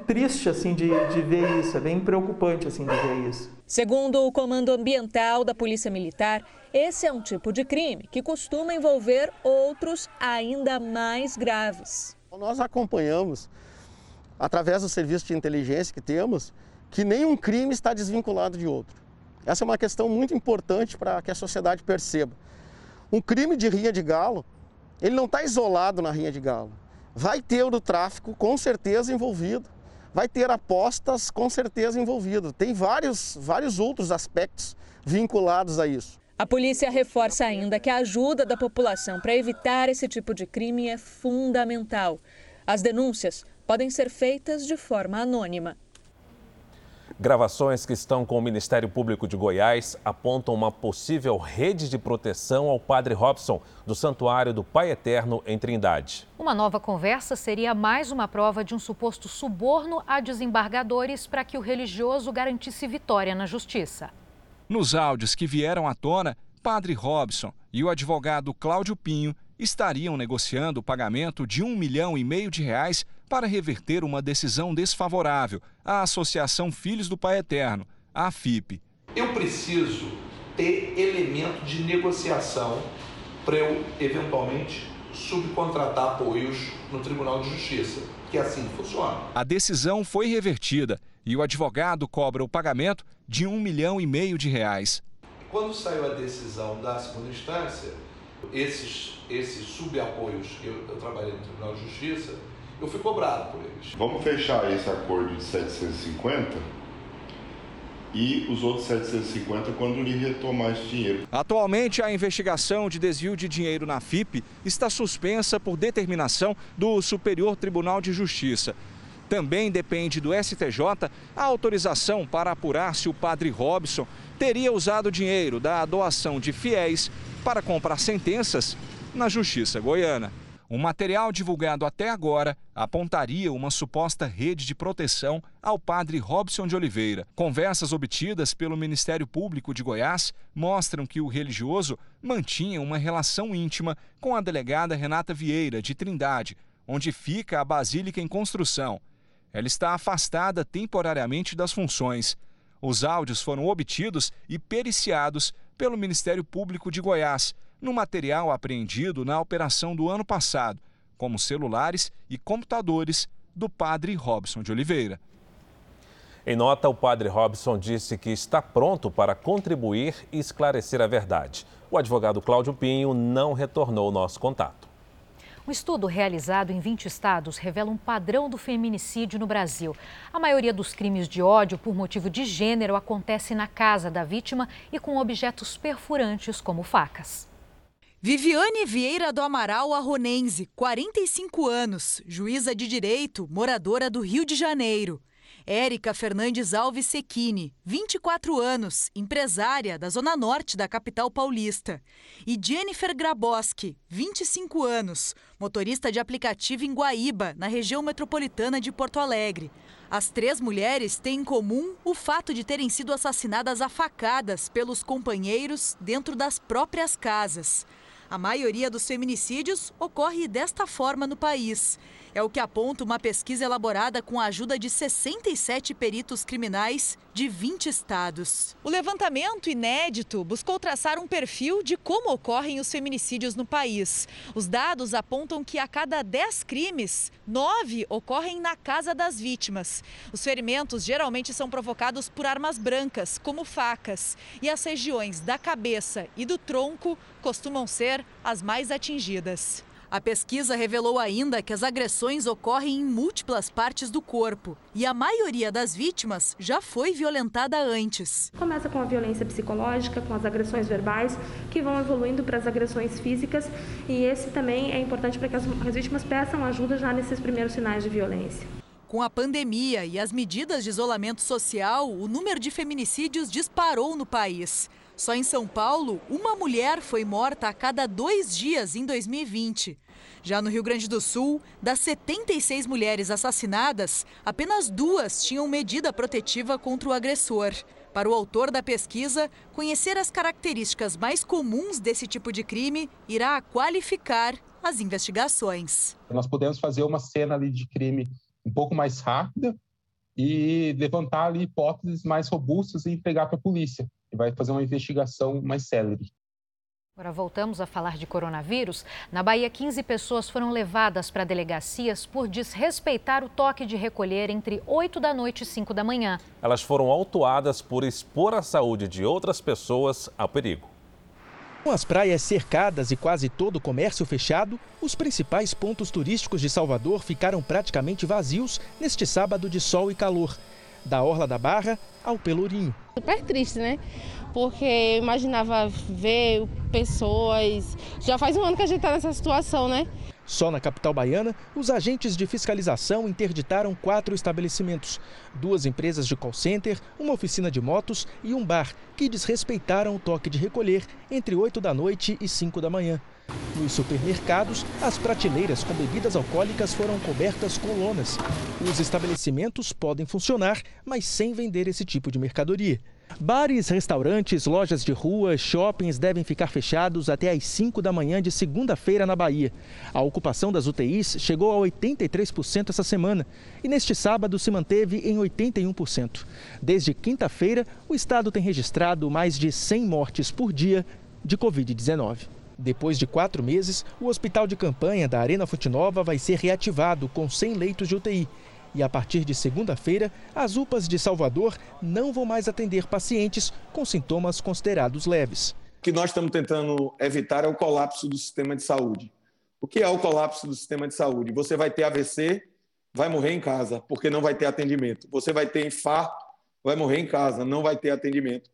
triste assim de, de ver isso, é bem preocupante assim de ver isso. Segundo o Comando Ambiental da Polícia Militar, esse é um tipo de crime que costuma envolver outros ainda mais graves. Nós acompanhamos, através do serviço de inteligência que temos, que nenhum crime está desvinculado de outro. Essa é uma questão muito importante para que a sociedade perceba. Um crime de rinha de galo, ele não está isolado na rinha de galo. Vai ter o do tráfico, com certeza, envolvido. Vai ter apostas, com certeza, envolvido. Tem vários, vários outros aspectos vinculados a isso. A polícia reforça ainda que a ajuda da população para evitar esse tipo de crime é fundamental. As denúncias podem ser feitas de forma anônima. Gravações que estão com o Ministério Público de Goiás apontam uma possível rede de proteção ao padre Robson, do Santuário do Pai Eterno, em Trindade. Uma nova conversa seria mais uma prova de um suposto suborno a desembargadores para que o religioso garantisse vitória na justiça. Nos áudios que vieram à tona, Padre Robson e o advogado Cláudio Pinho estariam negociando o pagamento de um milhão e meio de reais para reverter uma decisão desfavorável à Associação Filhos do Pai Eterno, a AFIP. Eu preciso ter elemento de negociação para eu, eventualmente, subcontratar apoios no Tribunal de Justiça, que é assim funciona. A decisão foi revertida e o advogado cobra o pagamento de um milhão e meio de reais. Quando saiu a decisão da segunda instância, esses, esses subapoios que eu, eu trabalhei no Tribunal de Justiça, eu fui cobrado por eles. Vamos fechar esse acordo de 750 e os outros 750 quando lhe retomar esse dinheiro. Atualmente, a investigação de desvio de dinheiro na FIP está suspensa por determinação do Superior Tribunal de Justiça. Também depende do STJ a autorização para apurar se o padre Robson teria usado dinheiro da doação de fiéis para comprar sentenças na Justiça Goiana. O material divulgado até agora apontaria uma suposta rede de proteção ao padre Robson de Oliveira. Conversas obtidas pelo Ministério Público de Goiás mostram que o religioso mantinha uma relação íntima com a delegada Renata Vieira, de Trindade, onde fica a Basílica em construção. Ela está afastada temporariamente das funções. Os áudios foram obtidos e periciados pelo Ministério Público de Goiás no material apreendido na operação do ano passado, como celulares e computadores do padre Robson de Oliveira. Em nota, o padre Robson disse que está pronto para contribuir e esclarecer a verdade. O advogado Cláudio Pinho não retornou o nosso contato. Um estudo realizado em 20 estados revela um padrão do feminicídio no Brasil. A maioria dos crimes de ódio por motivo de gênero acontece na casa da vítima e com objetos perfurantes como facas. Viviane Vieira do Amaral Arronense, 45 anos, juíza de direito, moradora do Rio de Janeiro. Érica Fernandes Alves Sequini, 24 anos, empresária da zona norte da capital paulista. E Jennifer Graboski, 25 anos, motorista de aplicativo em Guaíba, na região metropolitana de Porto Alegre. As três mulheres têm em comum o fato de terem sido assassinadas a facadas pelos companheiros dentro das próprias casas. A maioria dos feminicídios ocorre desta forma no país. É o que aponta uma pesquisa elaborada com a ajuda de 67 peritos criminais de 20 estados. O levantamento inédito buscou traçar um perfil de como ocorrem os feminicídios no país. Os dados apontam que a cada 10 crimes, 9 ocorrem na casa das vítimas. Os ferimentos geralmente são provocados por armas brancas, como facas, e as regiões da cabeça e do tronco costumam ser as mais atingidas. A pesquisa revelou ainda que as agressões ocorrem em múltiplas partes do corpo e a maioria das vítimas já foi violentada antes. Começa com a violência psicológica, com as agressões verbais, que vão evoluindo para as agressões físicas e esse também é importante para que as, as vítimas peçam ajuda já nesses primeiros sinais de violência. Com a pandemia e as medidas de isolamento social, o número de feminicídios disparou no país. Só em São Paulo, uma mulher foi morta a cada dois dias em 2020. Já no Rio Grande do Sul, das 76 mulheres assassinadas, apenas duas tinham medida protetiva contra o agressor. Para o autor da pesquisa, conhecer as características mais comuns desse tipo de crime irá qualificar as investigações. Nós podemos fazer uma cena ali de crime um pouco mais rápida e levantar ali hipóteses mais robustas e entregar para a polícia, que vai fazer uma investigação mais célere. Agora voltamos a falar de coronavírus. Na Bahia, 15 pessoas foram levadas para delegacias por desrespeitar o toque de recolher entre 8 da noite e 5 da manhã. Elas foram autuadas por expor a saúde de outras pessoas ao perigo. Com as praias cercadas e quase todo o comércio fechado, os principais pontos turísticos de Salvador ficaram praticamente vazios neste sábado de sol e calor. Da Orla da Barra ao Pelourinho. Super triste, né? porque eu imaginava ver pessoas. Já faz um ano que a gente está nessa situação, né? Só na capital baiana, os agentes de fiscalização interditaram quatro estabelecimentos: duas empresas de call center, uma oficina de motos e um bar, que desrespeitaram o toque de recolher entre 8 da noite e 5 da manhã. Nos supermercados, as prateleiras com bebidas alcoólicas foram cobertas com lonas. Os estabelecimentos podem funcionar, mas sem vender esse tipo de mercadoria. Bares, restaurantes, lojas de rua, shoppings devem ficar fechados até às 5 da manhã de segunda-feira na Bahia. A ocupação das UTIs chegou a 83% essa semana e neste sábado se manteve em 81%. Desde quinta-feira, o estado tem registrado mais de 100 mortes por dia de Covid-19. Depois de quatro meses, o hospital de campanha da Arena Fonte Nova vai ser reativado com 100 leitos de UTI e a partir de segunda-feira, as UPAs de Salvador não vão mais atender pacientes com sintomas considerados leves. O que nós estamos tentando evitar é o colapso do sistema de saúde. O que é o colapso do sistema de saúde? Você vai ter AVC, vai morrer em casa, porque não vai ter atendimento. Você vai ter infarto, vai morrer em casa, não vai ter atendimento.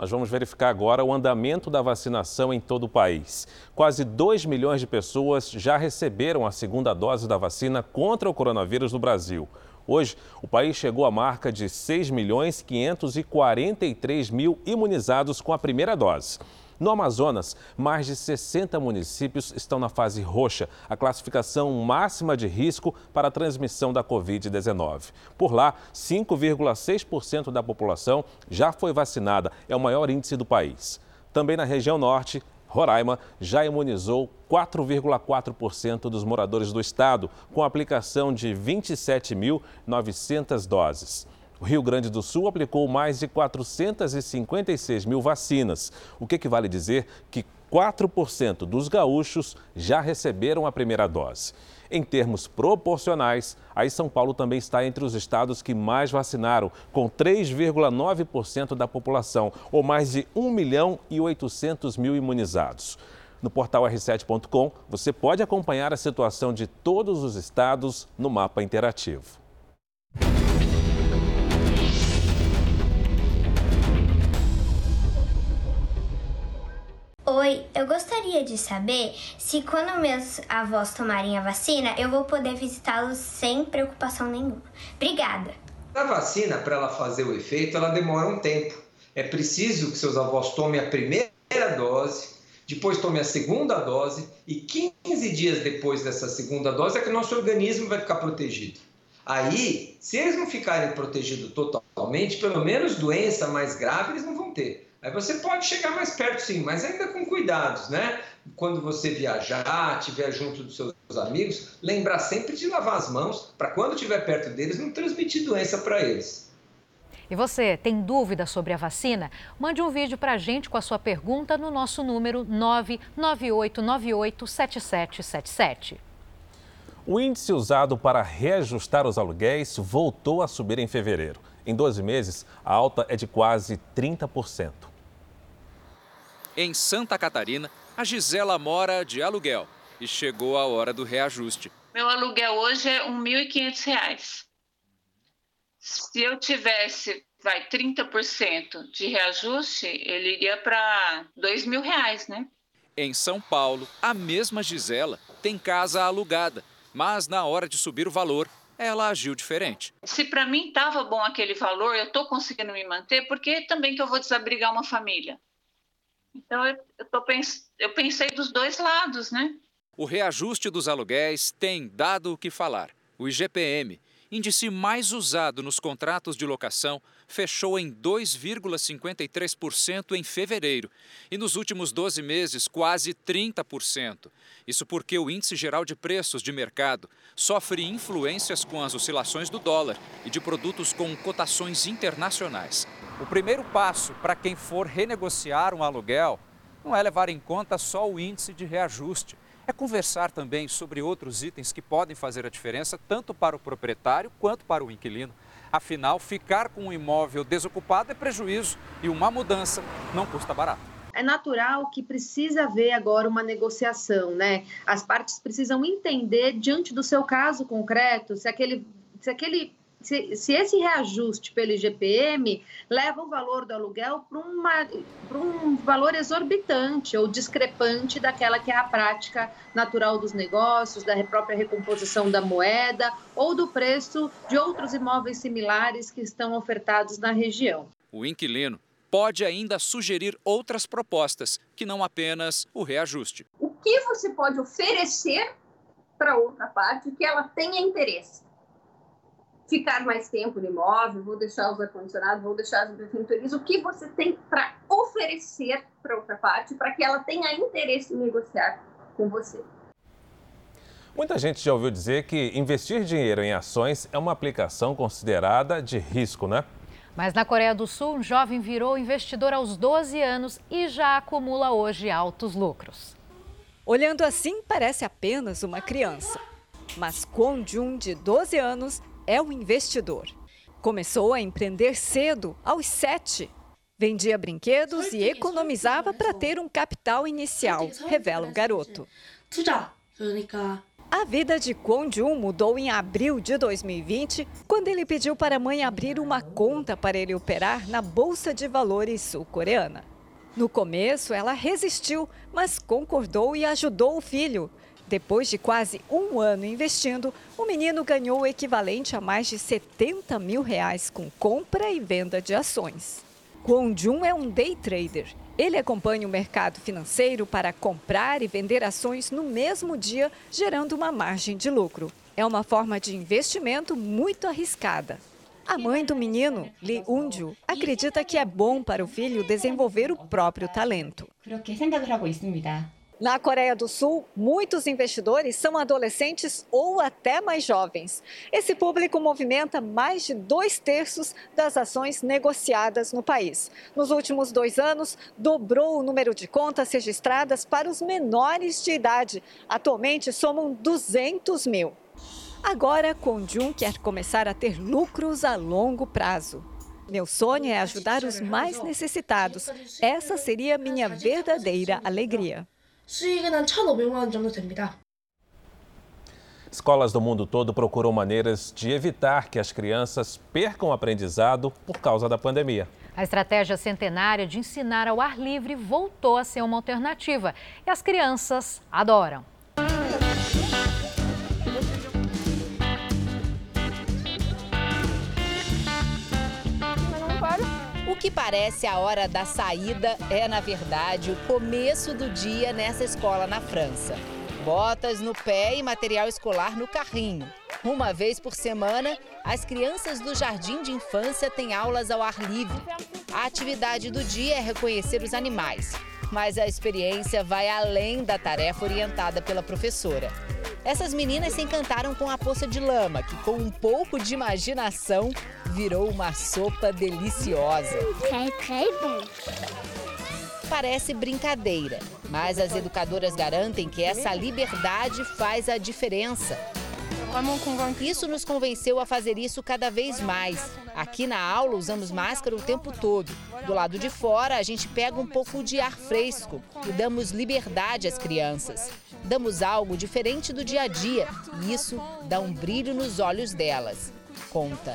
Nós vamos verificar agora o andamento da vacinação em todo o país. Quase 2 milhões de pessoas já receberam a segunda dose da vacina contra o coronavírus no Brasil. Hoje, o país chegou à marca de 6 milhões 543 mil imunizados com a primeira dose. No Amazonas, mais de 60 municípios estão na fase roxa, a classificação máxima de risco para a transmissão da Covid-19. Por lá, 5,6% da população já foi vacinada, é o maior índice do país. Também na região norte, Roraima já imunizou 4,4% dos moradores do estado, com aplicação de 27.900 doses. O Rio Grande do Sul aplicou mais de 456 mil vacinas, o que equivale a dizer que 4% dos gaúchos já receberam a primeira dose. Em termos proporcionais, aí São Paulo também está entre os estados que mais vacinaram, com 3,9% da população, ou mais de 1 milhão e 800 mil imunizados. No portal r7.com, você pode acompanhar a situação de todos os estados no mapa interativo. Oi, eu gostaria de saber se quando meus avós tomarem a vacina, eu vou poder visitá-los sem preocupação nenhuma. Obrigada. A vacina, para ela fazer o efeito, ela demora um tempo. É preciso que seus avós tomem a primeira dose, depois tome a segunda dose e 15 dias depois dessa segunda dose é que nosso organismo vai ficar protegido. Aí, se eles não ficarem protegidos totalmente, pelo menos doença mais grave eles não vão ter. Aí você pode chegar mais perto, sim, mas ainda com cuidados, né? Quando você viajar, estiver junto dos seus amigos, lembrar sempre de lavar as mãos para quando estiver perto deles não transmitir doença para eles. E você tem dúvida sobre a vacina? Mande um vídeo para a gente com a sua pergunta no nosso número 998987777. O índice usado para reajustar os aluguéis voltou a subir em fevereiro. Em 12 meses, a alta é de quase 30%. Em Santa Catarina, a Gisela mora de aluguel e chegou a hora do reajuste. Meu aluguel hoje é R$ 1.500. Se eu tivesse, vai, 30% de reajuste, ele iria para R$ 2.000, né? Em São Paulo, a mesma Gisela tem casa alugada, mas na hora de subir o valor, ela agiu diferente. Se para mim estava bom aquele valor, eu estou conseguindo me manter, porque também que eu vou desabrigar uma família? Então eu, eu, pens... eu pensei dos dois lados, né? O reajuste dos aluguéis tem dado o que falar. O IGPM, índice mais usado nos contratos de locação, fechou em 2,53% em fevereiro e nos últimos 12 meses quase 30%. Isso porque o índice geral de preços de mercado sofre influências com as oscilações do dólar e de produtos com cotações internacionais. O primeiro passo para quem for renegociar um aluguel não é levar em conta só o índice de reajuste. É conversar também sobre outros itens que podem fazer a diferença tanto para o proprietário quanto para o inquilino. Afinal, ficar com um imóvel desocupado é prejuízo e uma mudança não custa barato. É natural que precisa haver agora uma negociação, né? As partes precisam entender, diante do seu caso concreto, se aquele, se aquele se, se, esse reajuste pelo IGPM leva o valor do aluguel para um valor exorbitante ou discrepante daquela que é a prática natural dos negócios, da própria recomposição da moeda ou do preço de outros imóveis similares que estão ofertados na região. O inquilino pode ainda sugerir outras propostas, que não apenas o reajuste. O que você pode oferecer para outra parte que ela tenha interesse? Ficar mais tempo no imóvel, vou deixar os ar-condicionados, vou deixar as benfeitorias. O que você tem para oferecer para outra parte para que ela tenha interesse em negociar com você? Muita gente já ouviu dizer que investir dinheiro em ações é uma aplicação considerada de risco, né? Mas na Coreia do Sul, um jovem virou investidor aos 12 anos e já acumula hoje altos lucros. Olhando assim, parece apenas uma criança. Mas Kwon Jun, de 12 anos, é um investidor. Começou a empreender cedo, aos sete. Vendia brinquedos e economizava para ter um capital inicial, revela o garoto. A vida de Kwon Jun mudou em abril de 2020, quando ele pediu para a mãe abrir uma conta para ele operar na Bolsa de Valores sul-coreana. No começo, ela resistiu, mas concordou e ajudou o filho. Depois de quase um ano investindo, o menino ganhou o equivalente a mais de 70 mil reais com compra e venda de ações. Kwon Jun é um day trader. Ele acompanha o mercado financeiro para comprar e vender ações no mesmo dia, gerando uma margem de lucro. É uma forma de investimento muito arriscada. A mãe do menino, Lee Unju, acredita que é bom para o filho desenvolver o próprio talento. Na Coreia do Sul, muitos investidores são adolescentes ou até mais jovens. Esse público movimenta mais de dois terços das ações negociadas no país. Nos últimos dois anos, dobrou o número de contas registradas para os menores de idade. Atualmente, somam 200 mil. Agora, Conjun quer começar a ter lucros a longo prazo. Meu sonho é ajudar os mais necessitados. Essa seria minha verdadeira alegria. 수익은 한 1,500만 원 정도 됩니다. Escolas do mundo todo procuram maneiras de evitar que as crianças percam o aprendizado por causa da pandemia. A estratégia centenária de ensinar ao ar livre voltou a ser uma alternativa e as crianças adoram. Que parece a hora da saída é, na verdade, o começo do dia nessa escola na França. Botas no pé e material escolar no carrinho. Uma vez por semana, as crianças do jardim de infância têm aulas ao ar livre. A atividade do dia é reconhecer os animais, mas a experiência vai além da tarefa orientada pela professora. Essas meninas se encantaram com a poça de lama, que com um pouco de imaginação virou uma sopa deliciosa. Parece brincadeira, mas as educadoras garantem que essa liberdade faz a diferença. Isso nos convenceu a fazer isso cada vez mais. Aqui na aula usamos máscara o tempo todo. Do lado de fora, a gente pega um pouco de ar fresco e damos liberdade às crianças. Damos algo diferente do dia a dia e isso dá um brilho nos olhos delas. Conta.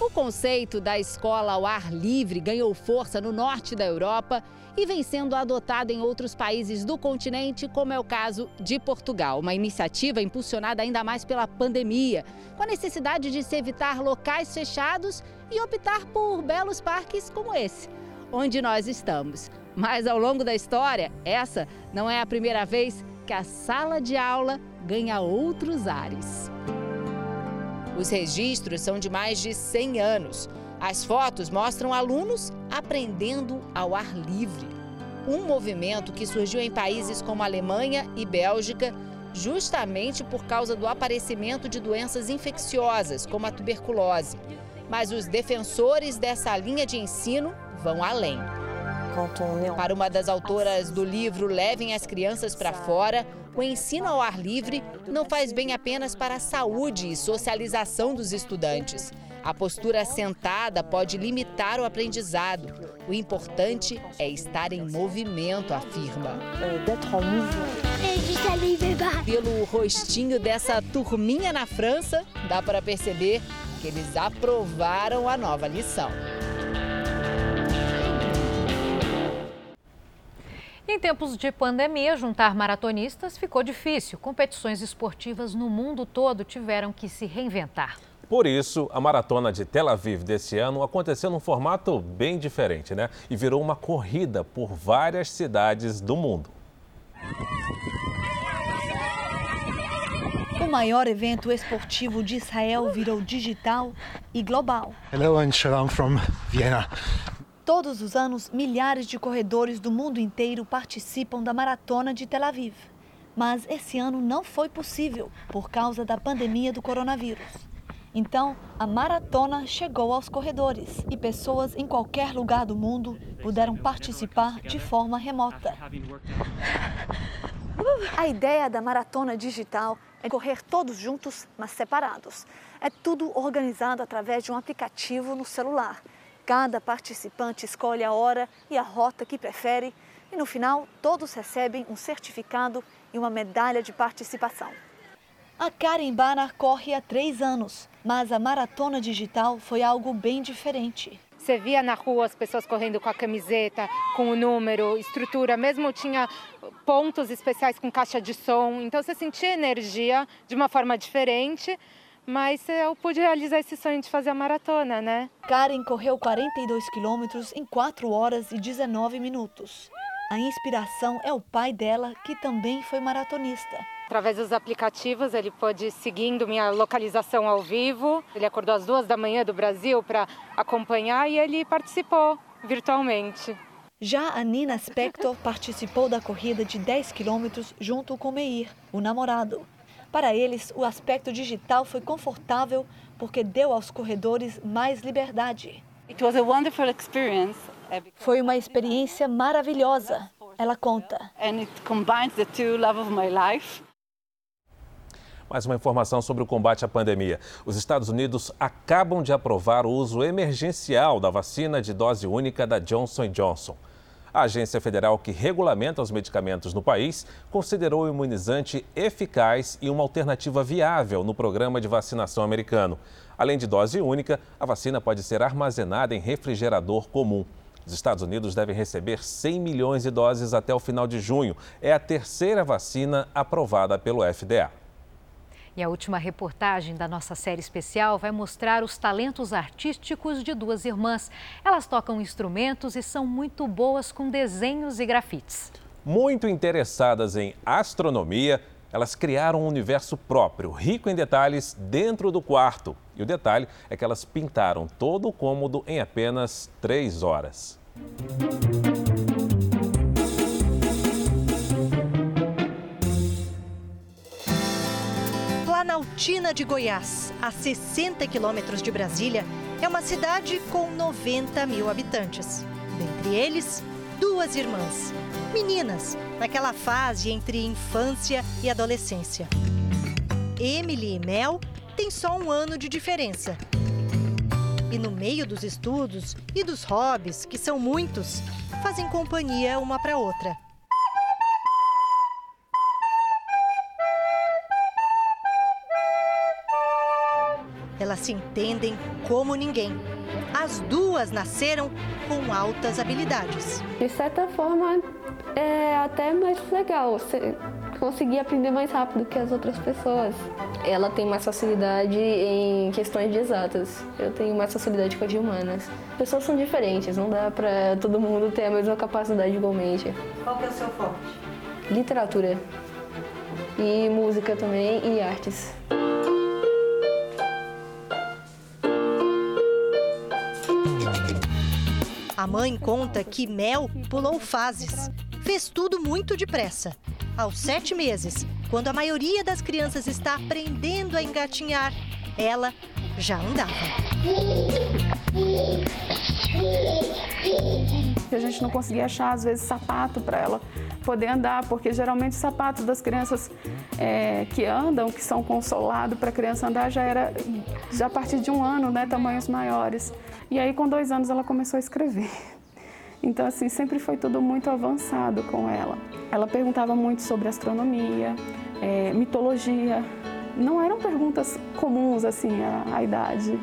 O conceito da escola ao ar livre ganhou força no norte da Europa e vem sendo adotado em outros países do continente, como é o caso de Portugal. Uma iniciativa impulsionada ainda mais pela pandemia, com a necessidade de se evitar locais fechados e optar por belos parques como esse, onde nós estamos. Mas ao longo da história, essa não é a primeira vez que a sala de aula ganha outros ares. Os registros são de mais de 100 anos. As fotos mostram alunos aprendendo ao ar livre. Um movimento que surgiu em países como Alemanha e Bélgica, justamente por causa do aparecimento de doenças infecciosas, como a tuberculose. Mas os defensores dessa linha de ensino vão além. Para uma das autoras do livro Levem as Crianças para Fora, o ensino ao ar livre não faz bem apenas para a saúde e socialização dos estudantes. A postura sentada pode limitar o aprendizado. O importante é estar em movimento, afirma. Pelo rostinho dessa turminha na França, dá para perceber que eles aprovaram a nova lição. Em tempos de pandemia, juntar maratonistas ficou difícil. Competições esportivas no mundo todo tiveram que se reinventar. Por isso, a maratona de Tel Aviv desse ano aconteceu num formato bem diferente, né? E virou uma corrida por várias cidades do mundo. O maior evento esportivo de Israel virou digital e global. Hello, I'm Shalom from Vienna. Todos os anos, milhares de corredores do mundo inteiro participam da maratona de Tel Aviv. Mas esse ano não foi possível por causa da pandemia do coronavírus. Então, a maratona chegou aos corredores e pessoas em qualquer lugar do mundo puderam participar de forma remota. A ideia da maratona digital é correr todos juntos, mas separados. É tudo organizado através de um aplicativo no celular Cada participante escolhe a hora e a rota que prefere e no final todos recebem um certificado e uma medalha de participação. A Karen Banner corre há três anos, mas a maratona digital foi algo bem diferente. Você via na rua as pessoas correndo com a camiseta, com o número, estrutura, mesmo tinha pontos especiais com caixa de som, então você sentia energia de uma forma diferente mas eu pude realizar esse sonho de fazer a maratona, né? Karen correu 42 quilômetros em 4 horas e 19 minutos. A inspiração é o pai dela, que também foi maratonista. Através dos aplicativos, ele pôde seguindo minha localização ao vivo. Ele acordou às duas da manhã do Brasil para acompanhar e ele participou virtualmente. Já a Nina Spector participou da corrida de 10 quilômetros junto com Meir, o namorado. Para eles, o aspecto digital foi confortável porque deu aos corredores mais liberdade. Foi uma experiência maravilhosa, ela conta. Mais uma informação sobre o combate à pandemia. Os Estados Unidos acabam de aprovar o uso emergencial da vacina de dose única da Johnson Johnson. A agência federal que regulamenta os medicamentos no país considerou o imunizante eficaz e uma alternativa viável no programa de vacinação americano. Além de dose única, a vacina pode ser armazenada em refrigerador comum. Os Estados Unidos devem receber 100 milhões de doses até o final de junho. É a terceira vacina aprovada pelo FDA. E a última reportagem da nossa série especial vai mostrar os talentos artísticos de duas irmãs. Elas tocam instrumentos e são muito boas com desenhos e grafites. Muito interessadas em astronomia, elas criaram um universo próprio, rico em detalhes, dentro do quarto. E o detalhe é que elas pintaram todo o cômodo em apenas três horas. Planaltina de Goiás, a 60 quilômetros de Brasília, é uma cidade com 90 mil habitantes. Dentre eles, duas irmãs, meninas, naquela fase entre infância e adolescência. Emily e Mel têm só um ano de diferença. E no meio dos estudos e dos hobbies, que são muitos, fazem companhia uma para outra. Elas se entendem como ninguém. As duas nasceram com altas habilidades. De certa forma, é até mais legal você conseguir aprender mais rápido que as outras pessoas. Ela tem mais facilidade em questões de exatas. Eu tenho mais facilidade com as de humanas. As pessoas são diferentes, não dá para todo mundo ter a mesma capacidade igualmente. Qual que é o seu forte? Literatura. E música também e artes. A mãe conta que Mel pulou fases, fez tudo muito depressa. Aos sete meses, quando a maioria das crianças está aprendendo a engatinhar, ela já andava. A gente não conseguia achar, às vezes, sapato para ela poder andar, porque geralmente os sapatos das crianças é, que andam, que são consolados para a criança andar, já era já a partir de um ano, né, tamanhos maiores. E aí, com dois anos, ela começou a escrever. Então, assim, sempre foi tudo muito avançado com ela. Ela perguntava muito sobre astronomia, é, mitologia. Não eram perguntas comuns, assim, à, à idade.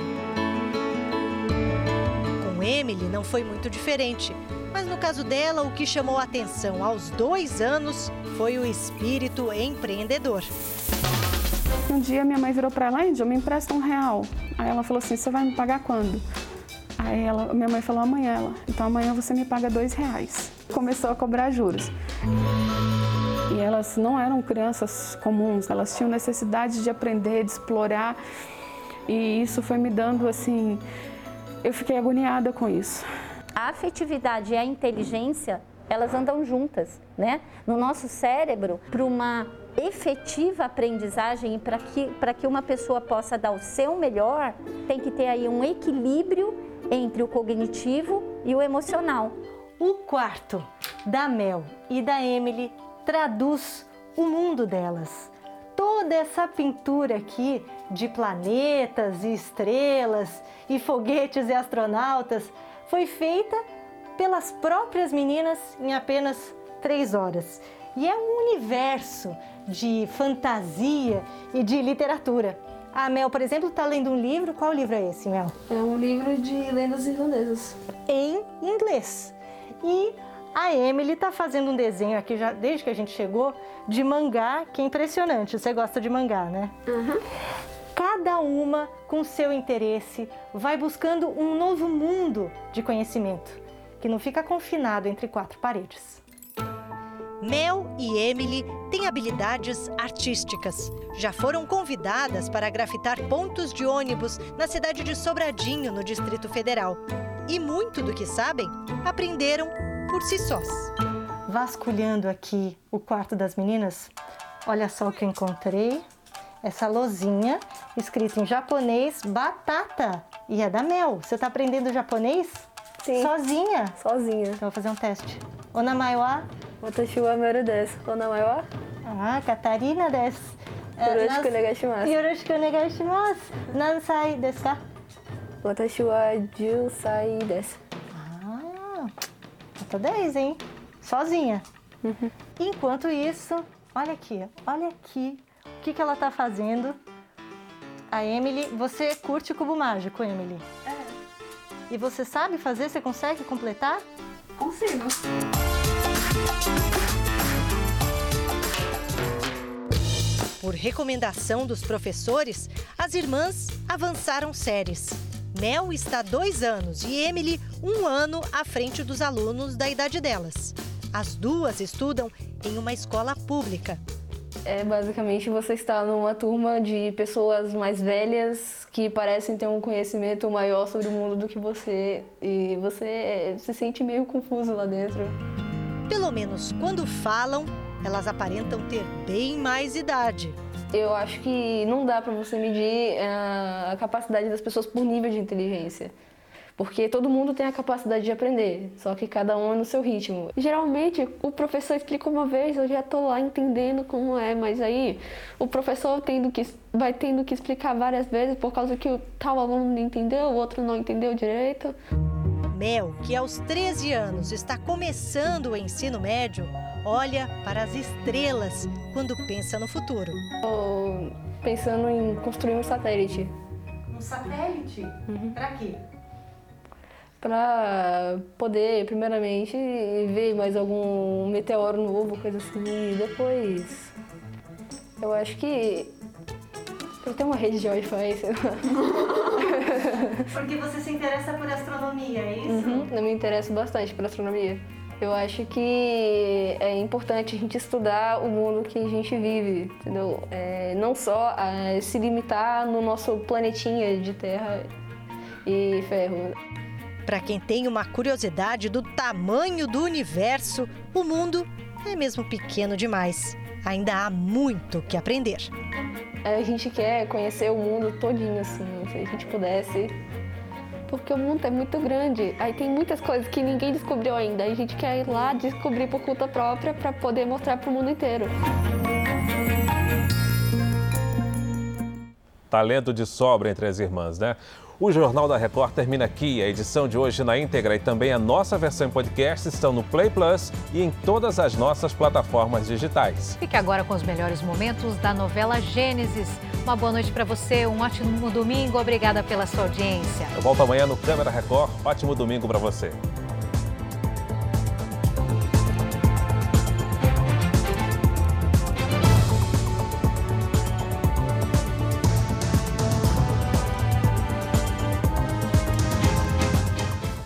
Com Emily não foi muito diferente. Mas no caso dela, o que chamou a atenção aos dois anos foi o espírito empreendedor. Um dia minha mãe virou para ela, Índia, me empresta um real. Aí ela falou assim, você vai me pagar quando? Aí ela, minha mãe falou, amanhã. Ela, então amanhã você me paga dois reais. Começou a cobrar juros. E elas não eram crianças comuns, elas tinham necessidade de aprender, de explorar. E isso foi me dando, assim, eu fiquei agoniada com isso a afetividade e a inteligência, elas andam juntas, né? No nosso cérebro, para uma efetiva aprendizagem e para que, que uma pessoa possa dar o seu melhor, tem que ter aí um equilíbrio entre o cognitivo e o emocional. O quarto da Mel e da Emily traduz o mundo delas. Toda essa pintura aqui de planetas e estrelas e foguetes e astronautas foi feita pelas próprias meninas em apenas três horas. E é um universo de fantasia e de literatura. A Mel, por exemplo, está lendo um livro. Qual livro é esse, Mel? É um livro de lendas irlandesas. Em inglês. E a Emily está fazendo um desenho aqui, já, desde que a gente chegou, de mangá, que é impressionante. Você gosta de mangá, né? Uhum cada uma com seu interesse vai buscando um novo mundo de conhecimento, que não fica confinado entre quatro paredes. Mel e Emily têm habilidades artísticas. Já foram convidadas para grafitar pontos de ônibus na cidade de Sobradinho, no Distrito Federal. E muito do que sabem, aprenderam por si sós. Vasculhando aqui o quarto das meninas, olha só o que eu encontrei. Essa lozinha escrita em japonês, batata. E é da Mel. Você está aprendendo japonês? Sim. Sozinha? Sozinha. Então vou fazer um teste. Onamae wa? Watashi wa Meru desu. Onamae wa? Ah, Catarina desu. Yoroshiku onegaishimasu. Yoroshiku onegaishimasu. Nansai desu ka? Watashi wa 10 sai desu. Ah, nota 10, hein? Sozinha. Uhum. Enquanto isso, olha aqui, olha aqui que, que ela tá fazendo. A Emily, você curte o cubo mágico, Emily? É. E você sabe fazer? Você consegue completar? Consigo. Por recomendação dos professores, as irmãs avançaram séries. Mel está dois anos e Emily um ano à frente dos alunos da idade delas. As duas estudam em uma escola pública. É basicamente você está numa turma de pessoas mais velhas que parecem ter um conhecimento maior sobre o mundo do que você e você se sente meio confuso lá dentro. Pelo menos quando falam, elas aparentam ter bem mais idade. Eu acho que não dá para você medir eh, a capacidade das pessoas por nível de inteligência. Porque todo mundo tem a capacidade de aprender, só que cada um é no seu ritmo. Geralmente, o professor explica uma vez, eu já estou lá entendendo como é, mas aí o professor tendo que, vai tendo que explicar várias vezes por causa que o tal aluno não entendeu, o outro não entendeu direito. Mel, que aos 13 anos está começando o ensino médio, olha para as estrelas quando pensa no futuro. Estou pensando em construir um satélite. Um satélite? Para quê? Para poder, primeiramente, ver mais algum meteoro novo, coisa assim. E depois, eu acho que eu tenho uma rede de Wi-Fi, sei lá. Porque você se interessa por astronomia, é isso? Uhum, eu me interesso bastante por astronomia. Eu acho que é importante a gente estudar o mundo que a gente vive, entendeu? É, não só se limitar no nosso planetinha de terra e ferro. Para quem tem uma curiosidade do tamanho do universo, o mundo é mesmo pequeno demais. Ainda há muito que aprender. A gente quer conhecer o mundo todinho, assim, se a gente pudesse. Porque o mundo é muito grande. Aí tem muitas coisas que ninguém descobriu ainda. A gente quer ir lá descobrir por conta própria para poder mostrar para o mundo inteiro. Talento de sobra entre as irmãs, né? O Jornal da Record termina aqui. A edição de hoje na íntegra e também a nossa versão em podcast estão no Play Plus e em todas as nossas plataformas digitais. Fique agora com os melhores momentos da novela Gênesis. Uma boa noite para você, um ótimo domingo. Obrigada pela sua audiência. Eu volto amanhã no Câmera Record. Ótimo domingo para você.